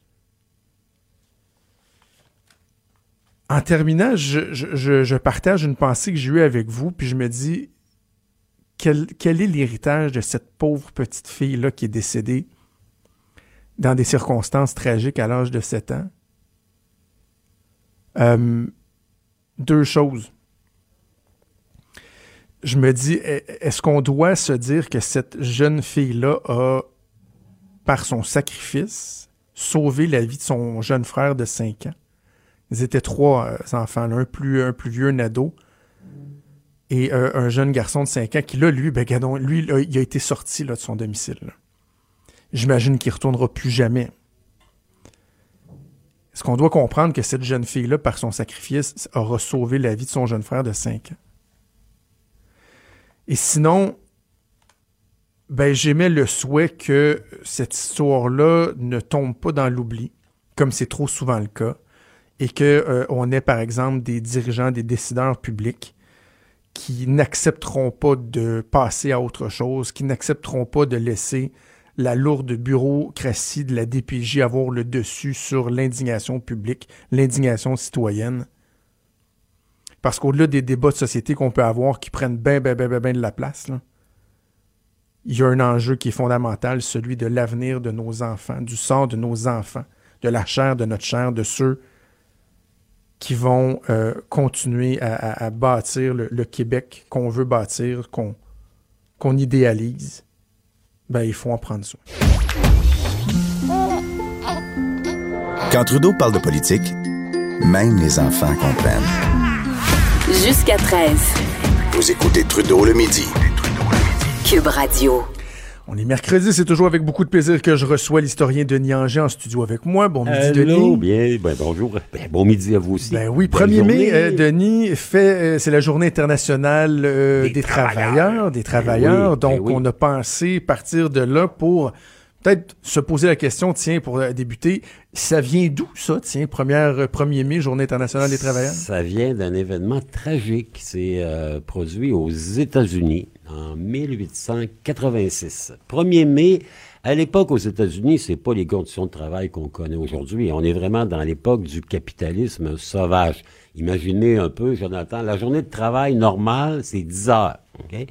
En terminant, je, partage une pensée que j'ai eue avec vous, puis je me dis, quel, quel est l'héritage de cette pauvre petite fille-là qui est décédée dans des circonstances tragiques à l'âge de 7 ans? Euh, deux choses. Je me dis, est-ce qu'on doit se dire que cette jeune fille-là a, par son sacrifice, sauvé la vie de son jeune frère de 5 ans? Ils étaient trois euh, enfants, un, plus, un plus vieux, un ado, et euh, un jeune garçon de 5 ans qui, là, lui, ben, lui, il a été sorti là, de son domicile. J'imagine qu'il ne retournera plus jamais. Est-ce qu'on doit comprendre que cette jeune fille-là, par son sacrifice, aura sauvé la vie de son jeune frère de 5 ans? Et sinon, ben, j'aimais le souhait que cette histoire-là ne tombe pas dans l'oubli, comme c'est trop souvent le cas, et qu'on euh, ait, par exemple, des dirigeants, des décideurs publics qui n'accepteront pas de passer à autre chose, qui n'accepteront pas de laisser la lourde bureaucratie de la DPJ avoir le dessus sur l'indignation publique, l'indignation citoyenne. Parce qu'au-delà des débats de société qu'on peut avoir qui prennent bien, bien, bien, bien de la place, il y a un enjeu qui est fondamental, celui de l'avenir de nos enfants, du sort de nos enfants, de la chair de notre chair, de ceux qui vont euh, continuer à, bâtir le, Québec qu'on veut bâtir, qu'on qu'on idéalise, ben, il faut en prendre soin. Quand Trudeau parle de politique, même les enfants comprennent. Jusqu'à 13. Vous écoutez Trudeau le midi. Cube Radio. On est mercredi, c'est toujours avec beaucoup de plaisir que je reçois l'historien Denis Anger en studio avec moi. Bon midi, Denis. bien, ben, bonjour. Ben, bon midi à vous aussi. Ben oui, 1er mai, euh, Denis, fait, euh, c'est la journée internationale euh, des, travailleurs, des travailleurs. Ben donc, on a pensé partir de là pour peut-être se poser la question, tiens, pour débuter, ça vient d'où ça, tiens, première, 1er mai, Journée internationale des travailleurs? Ça vient d'un événement tragique qui s'est produit aux États-Unis en 1886. 1er mai, à l'époque aux États-Unis, c'est pas les conditions de travail qu'on connaît aujourd'hui. On est vraiment dans l'époque du capitalisme sauvage. Imaginez un peu, Jonathan, la journée de travail normale, c'est 10 heures. OK?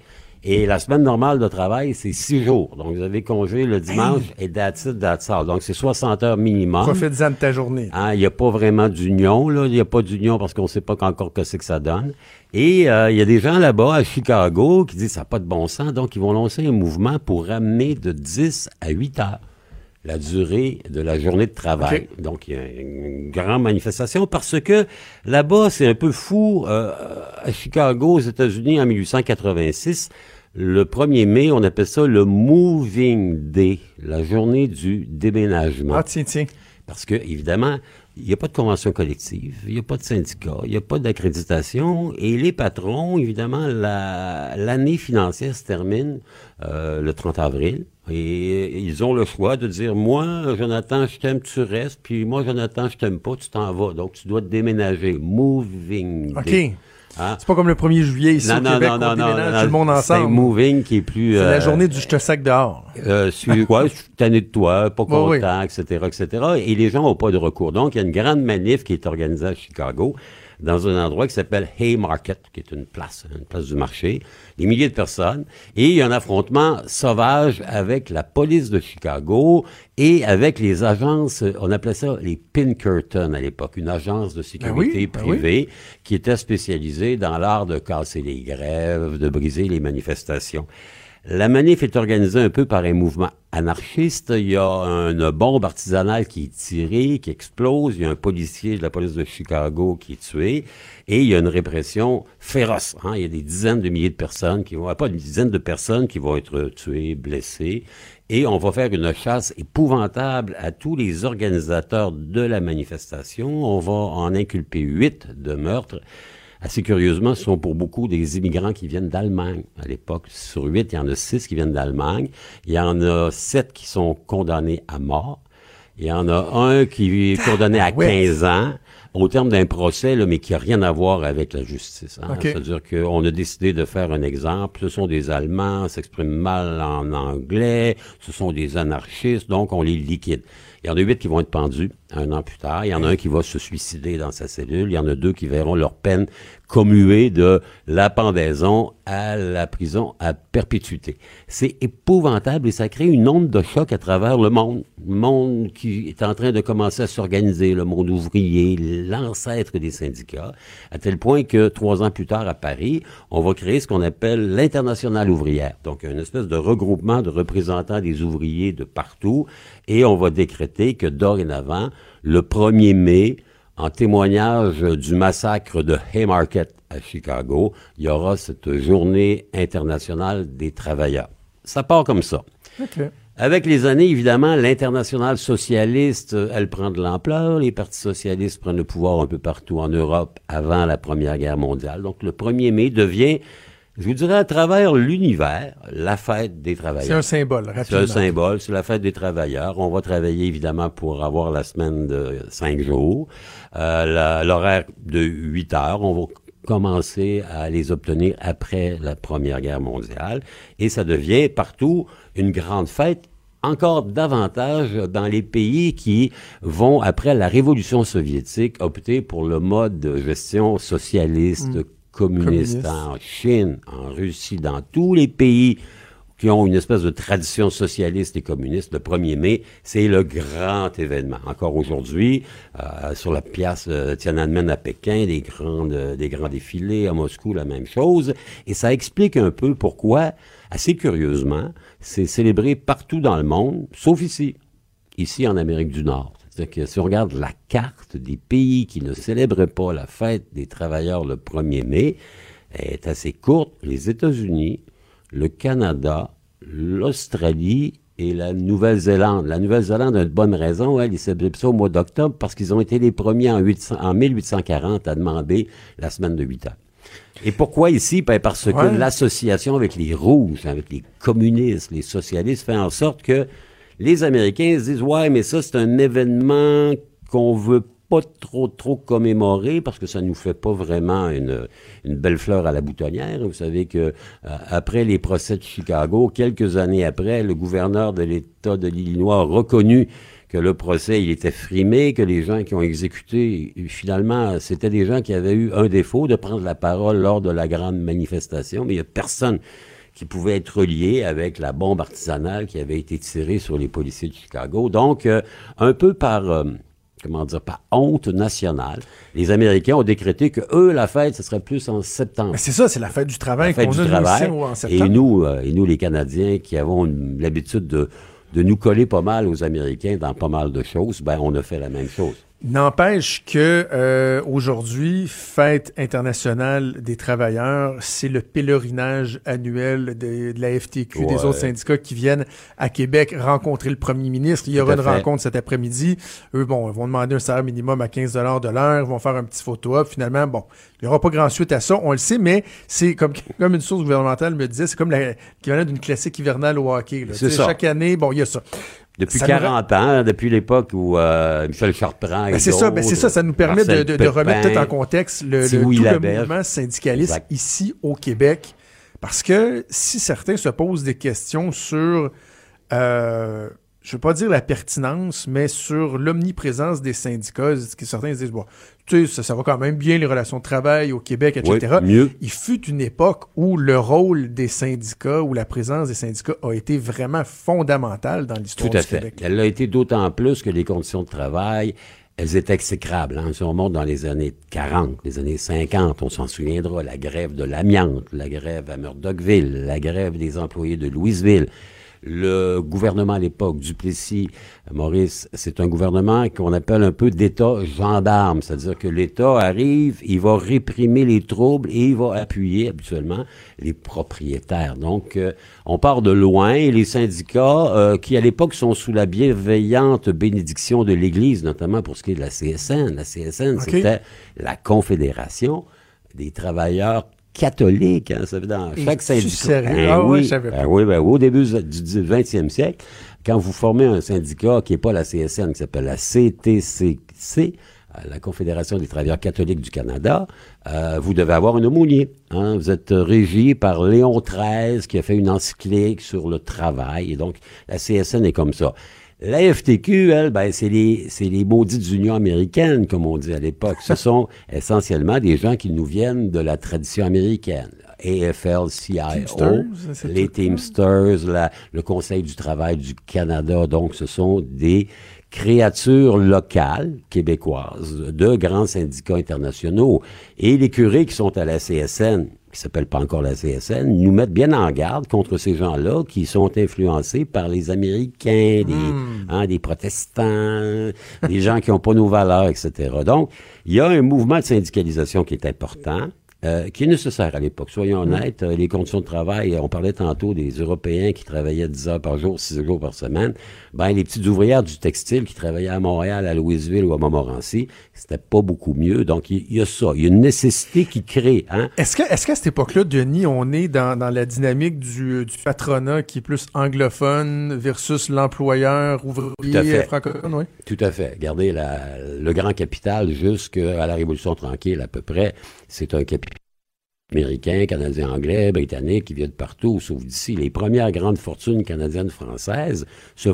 Et la semaine normale de travail, c'est six jours. Donc, vous avez congé le dimanche et that's it, that's all. Donc, c'est 60 heures minimum. Profite-en de ta journée. Hein, il n'y a pas vraiment d'union, là. Il n'y a pas d'union parce qu'on ne sait pas encore que c'est que ça donne. Et euh, il y a des gens là-bas, à Chicago, qui disent ça n'a pas de bon sens. Donc, ils vont lancer un mouvement pour ramener de 10 à 8 heures la durée de la journée de travail. Donc, il y a une grande manifestation parce que là-bas, c'est un peu fou. Euh, à Chicago, aux États-Unis, en 1886, le 1er mai, on appelle ça le Moving Day, la journée du déménagement. Ah, tiens, tiens. Parce que, évidemment, il n'y a pas de convention collective, il n'y a pas de syndicat, il n'y a pas d'accréditation, et les patrons, évidemment, l'année financière se termine euh, le 30 avril, et ils ont le choix de dire, moi, Jonathan, je t'aime, tu restes, puis moi, Jonathan, je t'aime pas, tu t'en vas, donc tu dois te déménager. Moving Day. OK. Hein? C'est pas comme le 1er juillet ici au Québec, on déménage tout le monde ensemble. C'est moving qui est plus... C'est la euh, journée du je te sac dehors. Euh, suis, quoi, je suis tanné de toi, pas content, etc., etc. Et les gens n'ont pas de recours. Donc, il y a une grande manif qui est organisée à Chicago dans un endroit qui s'appelle Haymarket, qui est une place, une place du marché, des milliers de personnes, et il y a un affrontement sauvage avec la police de Chicago et avec les agences, on appelait ça les Pinkerton à l'époque, une agence de ben sécurité ben privée qui était spécialisée dans l'art de casser les grèves, de briser les manifestations. La manif est organisée un peu par un mouvement anarchiste. Il y a une bombe artisanale qui est tirée, qui explose. Il y a un policier de la police de Chicago qui est tué. Et il y a une répression féroce. Hein. Il y a des dizaines de milliers de personnes qui vont, pas une dizaine de personnes qui vont être tuées, blessées. Et on va faire une chasse épouvantable à tous les organisateurs de la manifestation. On va en inculper huit de meurtres assez curieusement, ce sont pour beaucoup des immigrants qui viennent d'Allemagne. À l'époque, sur huit, il y en a six qui viennent d'Allemagne. Il y en a sept qui sont condamnés à mort. Il y en a un qui est condamné à 15 ans au terme d'un procès, là, mais qui n'a rien à voir avec la justice. Hein. C'est-à-dire qu'on a décidé de faire un exemple. Ce sont des Allemands, s'expriment mal en anglais, ce sont des anarchistes, donc on les liquide. Il y en a huit qui vont être pendus un an plus tard. Il y en a un qui va se suicider dans sa cellule. Il y en a deux qui verront leur peine commuée de la pendaison à la prison à perpétuité. C'est épouvantable et ça crée une onde de choc à travers le monde. Le monde qui est en train de commencer à s'organiser, le monde ouvrier, l'ancêtre des syndicats, à tel point que trois ans plus tard à Paris, on va créer ce qu'on appelle l'internationale ouvrière. Donc, une espèce de regroupement de représentants des ouvriers de partout et on va décréter que dorénavant, le 1er mai, en témoignage du massacre de Haymarket à Chicago, il y aura cette journée internationale des travailleurs. Ça part comme ça. Avec les années, évidemment, l'internationale socialiste, elle prend de l'ampleur. Les partis socialistes prennent le pouvoir un peu partout en Europe avant la Première Guerre mondiale. Donc, le 1er mai devient je vous dirais à travers l'univers, la fête des travailleurs. C'est un symbole, rapidement. C'est un symbole, c'est la fête des travailleurs. On va travailler évidemment pour avoir la semaine de cinq jours, euh, l'horaire de huit heures. On va commencer à les obtenir après la Première Guerre mondiale. Et ça devient partout une grande fête encore davantage dans les pays qui vont, après la révolution soviétique, opter pour le mode de gestion socialiste, mm communistes en Chine, en Russie, dans tous les pays qui ont une espèce de tradition socialiste et communiste, le 1er mai, c'est le grand événement. Encore aujourd'hui, euh, sur la pièce euh, Tiananmen à Pékin, des, grandes, des grands défilés, à Moscou, la même chose. Et ça explique un peu pourquoi, assez curieusement, c'est célébré partout dans le monde, sauf ici, ici en Amérique du Nord. C'est-à-dire que si on regarde la carte des pays qui ne célèbrent pas la fête des travailleurs le 1er mai, elle est assez courte. Les États-Unis, le Canada, l'Australie et la Nouvelle-Zélande. La Nouvelle-Zélande a une bonne raison, elle, ils célèbrent ça au mois d'octobre parce qu'ils ont été les premiers en, en 1840 à demander la semaine de 8 heures. Et pourquoi ici? Ben parce que l'association avec les rouges, avec les communistes, les socialistes, fait en sorte que les Américains se disent ouais, mais ça c'est un événement qu'on veut pas trop trop commémorer parce que ça nous fait pas vraiment une, belle fleur à la boutonnière. Vous savez que euh, après les procès de Chicago, quelques années après, le gouverneur de l'État de l'Illinois a reconnu que le procès il était frimé, que les gens qui ont exécuté, finalement, c'était des gens qui avaient eu un défaut de prendre la parole lors de la grande manifestation, mais il n'y a personne qui pouvait être relié avec la bombe artisanale qui avait été tirée sur les policiers de Chicago. Donc, euh, un peu par, euh, comment dire, par honte nationale, les Américains ont décrété que eux, la fête, ce serait plus en septembre. C'est ça, c'est la fête du travail qu'on a travail. en septembre. Et nous, euh, et nous, les Canadiens, qui avons l'habitude de, de nous coller pas mal aux Américains dans pas mal de choses, ben, on a fait la même chose. N'empêche que euh, aujourd'hui, fête internationale des travailleurs, c'est le pèlerinage annuel de, la FTQ, des autres syndicats qui viennent à Québec rencontrer le premier ministre. Il y aura une rencontre cet après-midi. Eux, bon, ils vont demander un salaire minimum à 15 de l'heure, ils vont faire un petit photo-op. Finalement, bon, il n'y aura pas grand suite à ça, on le sait, mais c'est comme, comme une source gouvernementale me disait, c'est comme l'équivalent d'une classique hivernale au hockey. Chaque année, bon, il y a ça. Depuis 40 ans, depuis l'époque où euh, Michel Chartrand ben, C'est ça, ben c'est ça, ça nous permet de, de, remettre tout en contexte le, le tout le mouvement syndicaliste ici au Québec. Parce que si certains se posent des questions sur, euh, je ne veux pas dire la pertinence, mais sur l'omniprésence des syndicats, certains se disent, bon, tu sais, ça, va quand même bien les relations de travail au Québec, etc. mieux. Il fut une époque où le rôle des syndicats, où la présence des syndicats a été vraiment fondamentale dans l'histoire du fait. Québec. Elle l'a été d'autant plus que les conditions de travail elles étaient exécrables. Hein. Si on remonte dans les années 40, les années 50, on s'en souviendra, la grève de l'amiante, la grève à Murdochville, la grève des employés de Louisville, le gouvernement à l'époque, Duplessis, Maurice, c'est un gouvernement qu'on appelle un peu d'État gendarme, c'est-à-dire que l'État arrive, il va réprimer les troubles et il va appuyer habituellement les propriétaires. Donc, euh, on part de loin et les syndicats, euh, qui à l'époque sont sous la bienveillante bénédiction de l'Église, notamment pour ce qui est de la CSN. La CSN, c'était la Confédération des travailleurs catholique. Hein, ça veut dans chaque syndicat. Ben ah, oui, ben oui, ben, au début du 20e siècle, quand vous formez un syndicat qui n'est pas la CSN, qui s'appelle la CTCC, euh, la Confédération des travailleurs catholiques du Canada, euh, vous devez avoir un aumônier. Hein. Vous êtes régi par Léon XIII qui a fait une encyclique sur le travail. Et donc, la CSN est comme ça. La FTQ, elle, ben, c'est les, c'est les maudites unions américaines, comme on dit à l'époque. Ce sont essentiellement des gens qui nous viennent de la tradition américaine. AFL-CIO, les Teamsters, la, le Conseil du travail du Canada. Donc, ce sont des créatures locales québécoises de grands syndicats internationaux. Et les curés qui sont à la CSN, qui s'appelle pas encore la CSN, nous mettent bien en garde contre ces gens-là qui sont influencés par les Américains, des, hmm. hein, des protestants, des gens qui n'ont pas nos valeurs, etc. Donc, il y a un mouvement de syndicalisation qui est important. Euh, qui est nécessaire à l'époque. Soyons mm. honnêtes, euh, les conditions de travail, on parlait tantôt des Européens qui travaillaient 10 heures par jour, 6 jours par semaine. Ben, les petites ouvrières du textile qui travaillaient à Montréal, à Louisville ou à Montmorency, c'était pas beaucoup mieux. Donc, il y, a ça. Il y a une nécessité qui crée. Hein? Est-ce qu'à est cette époque-là, Denis, on est dans, la dynamique du, patronat qui est plus anglophone versus l'employeur ouvrier francophone? Oui? Tout à fait. Regardez, le grand capital jusqu'à la Révolution tranquille à peu près, c'est un capital américains, canadiens, anglais, britanniques, qui viennent partout, sauf d'ici. Les premières grandes fortunes canadiennes françaises se,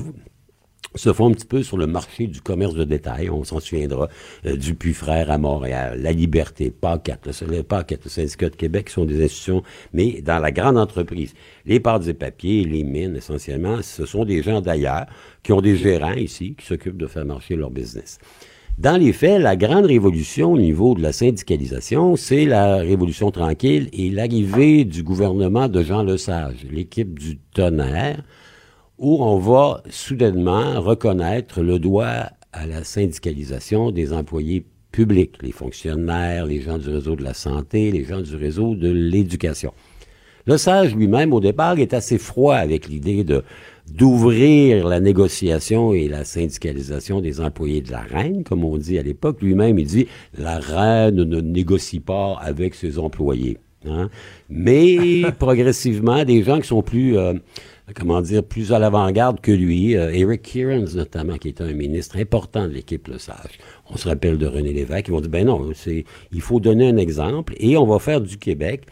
font un petit peu sur le marché du commerce de détail. On s'en souviendra euh, du Puy Frère à Montréal, La Liberté, PACAT, le, le syndicat de Québec, qui sont des institutions, mais dans la grande entreprise. Les pâtes et papiers, les mines, essentiellement, ce sont des gens d'ailleurs qui ont des gérants ici, qui s'occupent de faire marcher leur business. Dans les faits, la grande révolution au niveau de la syndicalisation, c'est la révolution tranquille et l'arrivée du gouvernement de Jean Lesage, l'équipe du tonnerre, où on va soudainement reconnaître le droit à la syndicalisation des employés publics, les fonctionnaires, les gens du réseau de la santé, les gens du réseau de l'éducation. Le sage lui-même, au départ, est assez froid avec l'idée de d'ouvrir la négociation et la syndicalisation des employés de la reine, comme on dit à l'époque. Lui-même, il dit la reine ne négocie pas avec ses employés. Hein. Mais progressivement, des gens qui sont plus, euh, comment dire, plus à l'avant-garde que lui, euh, Eric Kearns notamment, qui est un ministre important de l'équipe Le Sage. On se rappelle de René Lévesque, ils vont dire, ben non, c'est, il faut donner un exemple et on va faire du Québec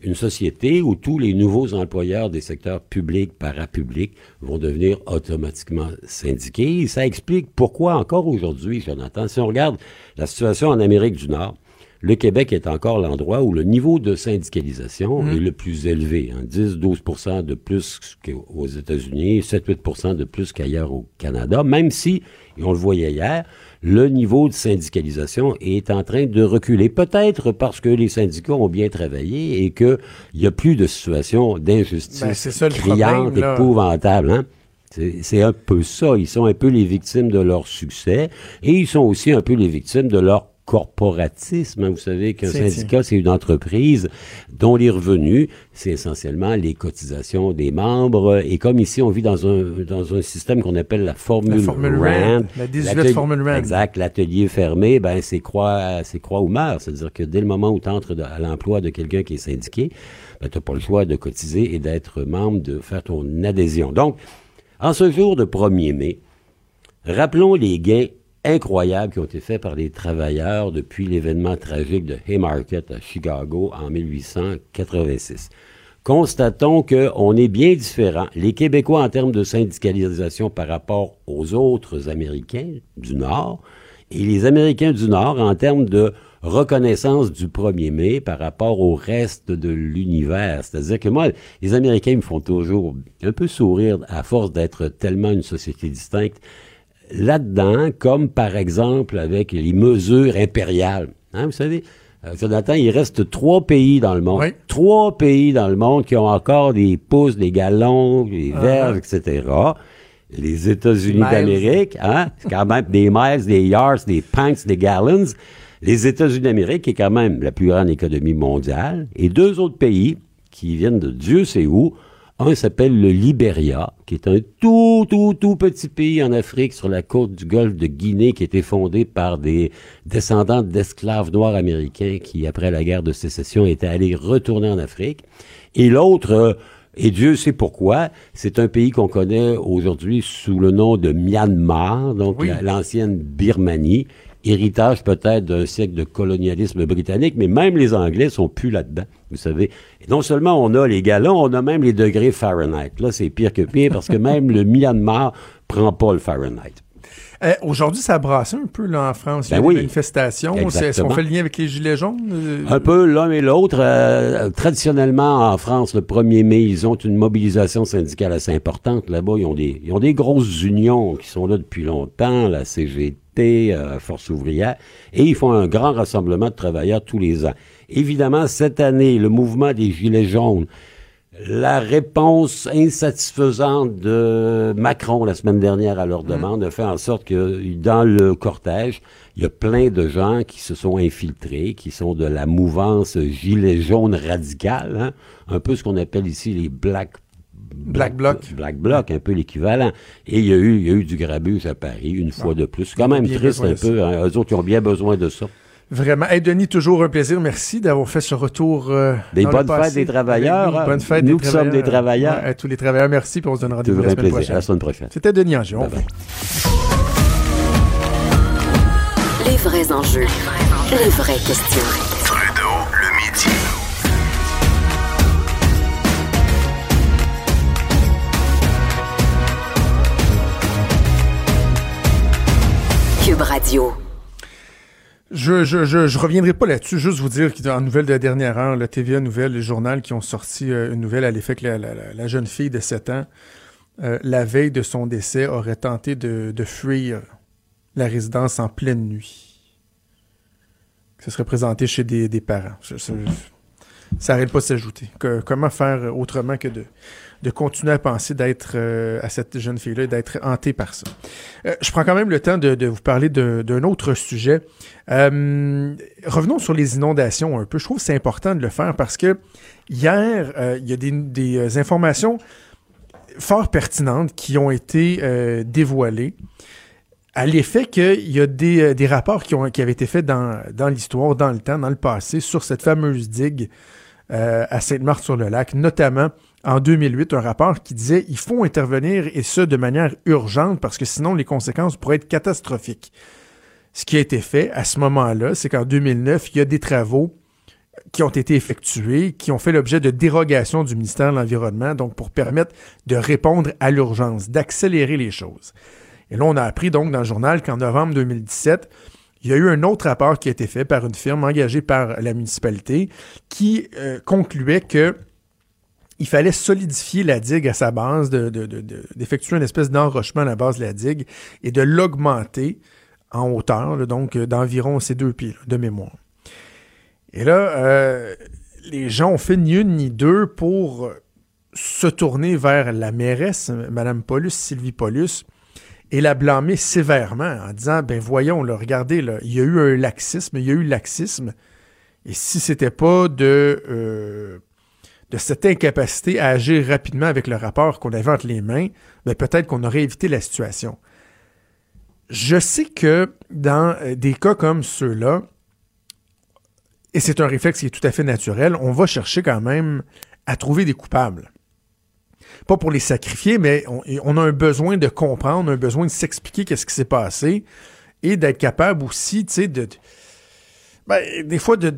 une société où tous les nouveaux employeurs des secteurs publics, parapublics vont devenir automatiquement syndiqués. ça explique pourquoi encore aujourd'hui, Jonathan, si on regarde la situation en Amérique du Nord, le Québec est encore l'endroit où le niveau de syndicalisation mmh. est le plus élevé. 10-12% hein. de plus qu'aux États-Unis, 7-8% de plus qu'ailleurs au Canada, même si, et on le voyait hier, le niveau de syndicalisation est en train de reculer. Peut-être parce que les syndicats ont bien travaillé et qu'il n'y a plus de situation d'injustice ben, criante, épouvantable. Hein? C'est un peu ça. Ils sont un peu les victimes de leur succès et ils sont aussi un peu les victimes de leur corporatisme. Hein. Vous savez qu'un syndicat, c'est une entreprise dont les revenus, c'est essentiellement les cotisations des membres. Et comme ici, on vit dans un, dans un système qu'on appelle la formule, la La 18 formule RAND. Exact. L'atelier fermé, ben, c'est croix, c'est croix ou meurt. C'est-à-dire que dès le moment où tu entres à l'emploi de quelqu'un qui est syndiqué, ben, tu n'as pas le choix de cotiser et d'être membre, de faire ton adhésion. Donc, en ce jour de 1er mai, rappelons les gains incroyables qui ont été faits par les travailleurs depuis l'événement tragique de Haymarket à Chicago en 1886. Constatons qu'on est bien différent. Les Québécois, en termes de syndicalisation par rapport aux autres Américains du Nord, et les Américains du Nord, en termes de reconnaissance du 1er mai par rapport au reste de l'univers. C'est-à-dire que moi, les Américains me font toujours un peu sourire à force d'être tellement une société distincte là-dedans, comme par exemple avec les mesures impériales. Hein, vous savez, euh, Jonathan, il reste trois pays dans le monde. Trois pays dans le monde qui ont encore des pouces, des galons, des uh-huh. verges, etc. Les États-Unis d'Amérique, hein, c'est quand même des miles, des yards, des pints, des gallons. Les États-Unis d'Amérique, qui est quand même la plus grande économie mondiale, et deux autres pays qui viennent de Dieu sait où, un s'appelle le Libéria, qui est un tout, tout, tout petit pays en Afrique sur la côte du golfe de Guinée, qui a été fondé par des descendants d'esclaves noirs américains qui, après la guerre de sécession, étaient allés retourner en Afrique. Et l'autre, euh, et Dieu sait pourquoi, c'est un pays qu'on connaît aujourd'hui sous le nom de Myanmar, donc l'ancienne Birmanie, héritage peut-être d'un siècle de colonialisme britannique, mais même les Anglais sont plus là-dedans, vous savez. Et non seulement on a les galons, on a même les degrés Fahrenheit. Là, c'est pire que pire parce que même le Myanmar prend pas le Fahrenheit. Eh, aujourd'hui, ça brasse un peu là, en France. Il y a ben des manifestations. Est-ce qu'on fait le lien avec les Gilets jaunes? Euh, un peu l'un et l'autre. Euh, traditionnellement, en France, le 1er mai, ils ont une mobilisation syndicale assez importante. Là-bas, ils ont des, ils ont des grosses unions qui sont là depuis longtemps, la CGT, euh, Force ouvrière, et ils font un grand rassemblement de travailleurs tous les ans. Évidemment, cette année, le mouvement des Gilets jaunes, la réponse insatisfaisante de Macron la semaine dernière à leur mmh. demande a fait en sorte que dans le cortège, il y a plein de gens qui se sont infiltrés, qui sont de la mouvance gilet jaune radical, hein. un peu ce qu'on appelle ici les Black Black Bloc. Black Bloc, un peu l'équivalent. Et il y, a eu, il y a eu du grabuge à Paris, une fois de plus. C'est quand même triste un peu. Hein. Eux autres, ils ont bien besoin de ça. Vraiment. Hey, Denis, toujours un plaisir. Merci d'avoir fait ce retour. Euh, des bonnes fêtes des travailleurs. bonnes fêtes Nous des sommes des travailleurs. à tous les travailleurs, merci. Puis on se donne rendez-vous la semaine prochaine. la semaine prochaine. C'était Denis Angion. Les vrais enjeux. Les vraies questions. Trudeau, le midi. Cube Radio. Je, je, reviendrai pas là-dessus, juste vous dire qu'en nouvelle de la dernière heure, la TVA Nouvelle, le journal qui ont sorti euh, une nouvelle à l'effet que la, jeune fille de 7 ans, euh, la veille de son décès, aurait tenté de, fuir la résidence en pleine nuit. Ça serait présenté chez des, parents. ça n'arrête pas de s'ajouter. comment faire autrement que de de continuer à penser d'être euh, à cette jeune fille-là, d'être hantée par ça. Euh, je prends quand même le temps de, vous parler d'un autre sujet. Euh, revenons sur les inondations un peu. Je trouve que c'est important de le faire parce que hier, il y a des, informations fort pertinentes qui ont été dévoilées à l'effet qu'il y a des, rapports qui, avaient été faits dans, dans l'histoire, dans le temps, dans le passé, sur cette fameuse digue à Sainte-Marthe-sur-le-Lac, notamment en 2008 un rapport qui disait il faut intervenir et ce de manière urgente parce que sinon les conséquences pourraient être catastrophiques. Ce qui a été fait à ce moment-là, c'est qu'en 2009, il y a des travaux qui ont été effectués, qui ont fait l'objet de dérogations du ministère de l'Environnement, donc pour permettre de répondre à l'urgence, d'accélérer les choses. Et là, on a appris donc dans le journal qu'en novembre 2017, il y a eu un autre rapport qui a été fait par une firme engagée par la municipalité qui euh, concluait que il fallait solidifier la digue à sa base, d'effectuer de, une espèce d'enrochement à la base de la digue et de l'augmenter en hauteur, donc euh, d'environ ces deux pieds de mémoire. Et là, euh, les gens ont fait ni une ni deux pour se tourner vers la mairesse, Mme Paulus, Sylvie Paulus, et la blâmer sévèrement en disant, ben voyons, là, regardez, là, il y a eu un laxisme, il y a eu laxisme, et si c'était pas de... Euh, de cette incapacité à agir rapidement avec le rapport qu'on avait entre les mains, mais peut-être qu'on aurait évité la situation. Je sais que dans euh, des cas comme ceux-là, et c'est un réflexe qui est tout à fait naturel, on va chercher quand même à trouver des coupables. Pas pour les sacrifier, mais on, a un besoin de comprendre, un besoin de s'expliquer qu'est-ce qui s'est passé et d'être capable aussi, tu sais, de, ben, des fois, de,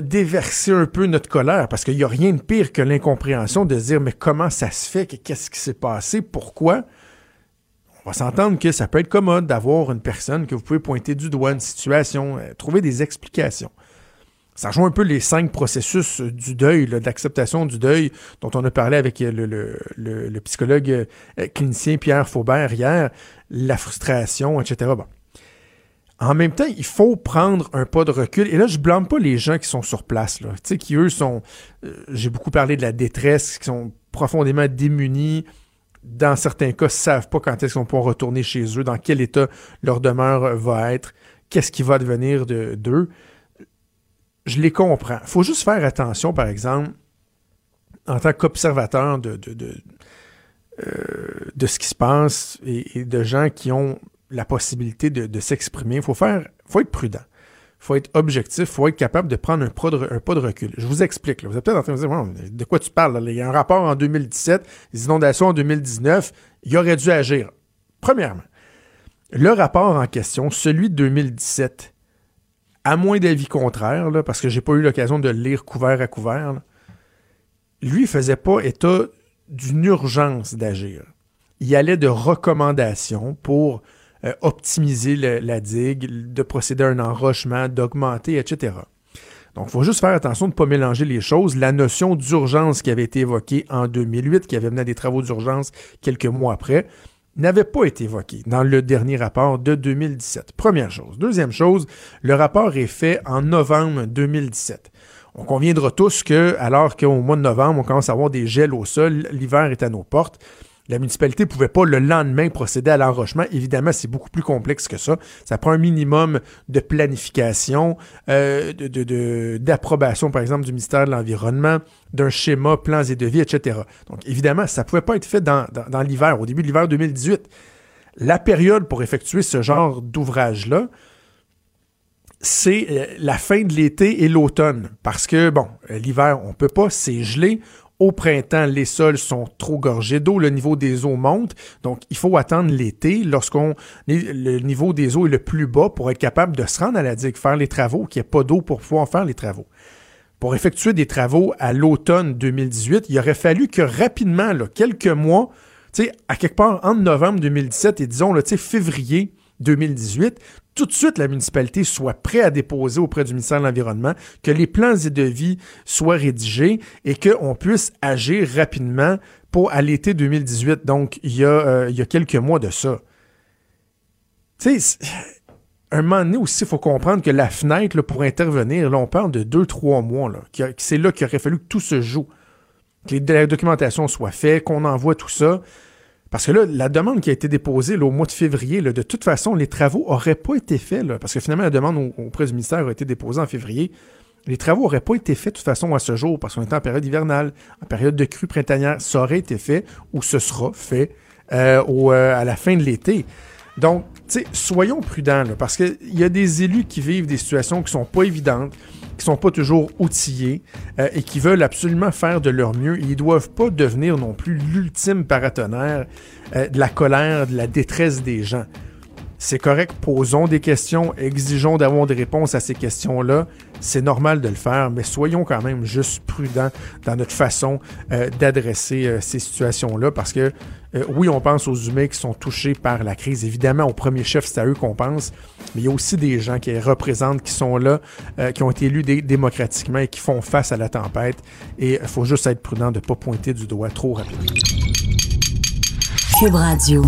déverser un peu notre colère, parce qu'il n'y a rien de pire que l'incompréhension de dire, mais comment ça se fait, qu'est-ce qui s'est passé, pourquoi? On va s'entendre que ça peut être commode d'avoir une personne que vous pouvez pointer du doigt, une situation, euh, trouver des explications. Ça rejoint un peu les cinq processus du deuil, d'acceptation du deuil dont on a parlé avec le, psychologue clinicien Pierre Faubert hier, la frustration, etc. Bon. En même temps, il faut prendre un pas de recul. Et là, je blâme pas les gens qui sont sur place, là. Tu sais, qui eux sont. J'ai beaucoup parlé de la détresse, qui sont profondément démunis, dans certains cas, savent pas quand est-ce qu'on pourra retourner chez eux, dans quel état leur demeure va être, qu'est-ce qui va devenir d'eux. Je les comprends. Faut juste faire attention, par exemple, en tant qu'observateur de, de, de, euh, ce qui se passe et, de gens qui ont la possibilité de, s'exprimer. Il faut faire, faut être prudent faut être objectif, il faut être capable de prendre un pas de, recul. Je vous explique. Vous êtes peut-être en train de dire, de quoi tu parles? Il y a un rapport en 2017, les inondations en 2019, il aurait dû agir. Premièrement, le rapport en question, celui de 2017, à moins d'avis contraires, parce que j'ai pas eu l'occasion de le lire couvert à couvert, lui, il faisait pas état d'une urgence d'agir. Il allait de recommandations pour euh, optimiser la digue, de procéder à un enrochement, d'augmenter, etc. Donc, il faut juste faire attention de ne pas mélanger les choses. La notion d'urgence qui avait été évoquée en 2008, qui avait mené des travaux d'urgence quelques mois après, n'avait pas été évoquée dans le dernier rapport de 2017. Première chose. Deuxième chose, le rapport est fait en novembre 2017. On conviendra tous que, alors qu'au mois de novembre, on commence à avoir des gels au sol, l'hiver est à nos portes, la municipalité ne pouvait pas le lendemain procéder à l'enrochement. Évidemment, c'est beaucoup plus complexe que ça. Ça prend un minimum de planification, euh, d'approbation, par exemple, du ministère de l'Environnement, d'un schéma, plans et devis, etc. Donc, évidemment, ça ne pouvait pas être fait dans, l'hiver, au début de l'hiver 2018. La période pour effectuer ce genre d'ouvrage-là, c'est euh, la fin de l'été et l'automne. Parce que, bon, l'hiver, on ne peut pas, c'est gelé, au printemps, les sols sont trop gorgés d'eau, le niveau des eaux monte, donc il faut attendre l'été lorsqu'on le niveau des eaux est le plus bas pour être capable de se rendre à la digue, faire les travaux, qu'il n'y ait pas d'eau pour pouvoir faire les travaux. Pour effectuer des travaux à l'automne 2018, il aurait fallu que rapidement, là, quelques mois, à quelque part entre novembre 2017 et disons le février 2018, tout de suite la municipalité soit prête à déposer auprès du ministère de l'Environnement, que les plans et devis soient rédigés et qu'on puisse agir rapidement pour à l'été 2018. Donc, il y, a, euh, il y a quelques mois de ça. Tu sais, un moment donné aussi, il faut comprendre que la fenêtre pour intervenir, là, on parle de deux, trois mois. Là, c'est là qu'il aurait fallu que tout se joue, que la documentation soit faite, qu'on envoie tout ça. Parce que là, la demande qui a été déposée au mois de février, de toute façon, les travaux n'auraient pas été faits, parce que finalement, la demande auprès du ministère a été déposée en février. Les travaux n'auraient pas été faits de toute façon à ce jour, parce qu'on était en période hivernale, en période de crue printanière. Ça aurait été fait ou ce sera fait euh, euh, à la fin de l'été. Donc, soyons prudents, parce qu'il y a des élus qui vivent des situations qui sont pas évidentes qui sont pas toujours outillés euh, et qui veulent absolument faire de leur mieux. Ils doivent pas devenir non plus l'ultime paratonnerre euh, de la colère, de la détresse des gens. C'est correct, posons des questions, exigeons d'avoir des réponses à ces questions-là. C'est normal de le faire, mais soyons quand même juste prudents dans notre façon euh, d'adresser ces situations-là parce que oui, on pense aux humains qui sont touchés par la crise. Évidemment, au premier chef, c'est à eux qu'on pense, mais il y a aussi des gens qui représentent, qui sont là, euh, qui ont été élus démocratiquement et qui font face à la tempête. Et il faut juste être prudent de ne pas pointer du doigt trop rapidement. Cube Radio.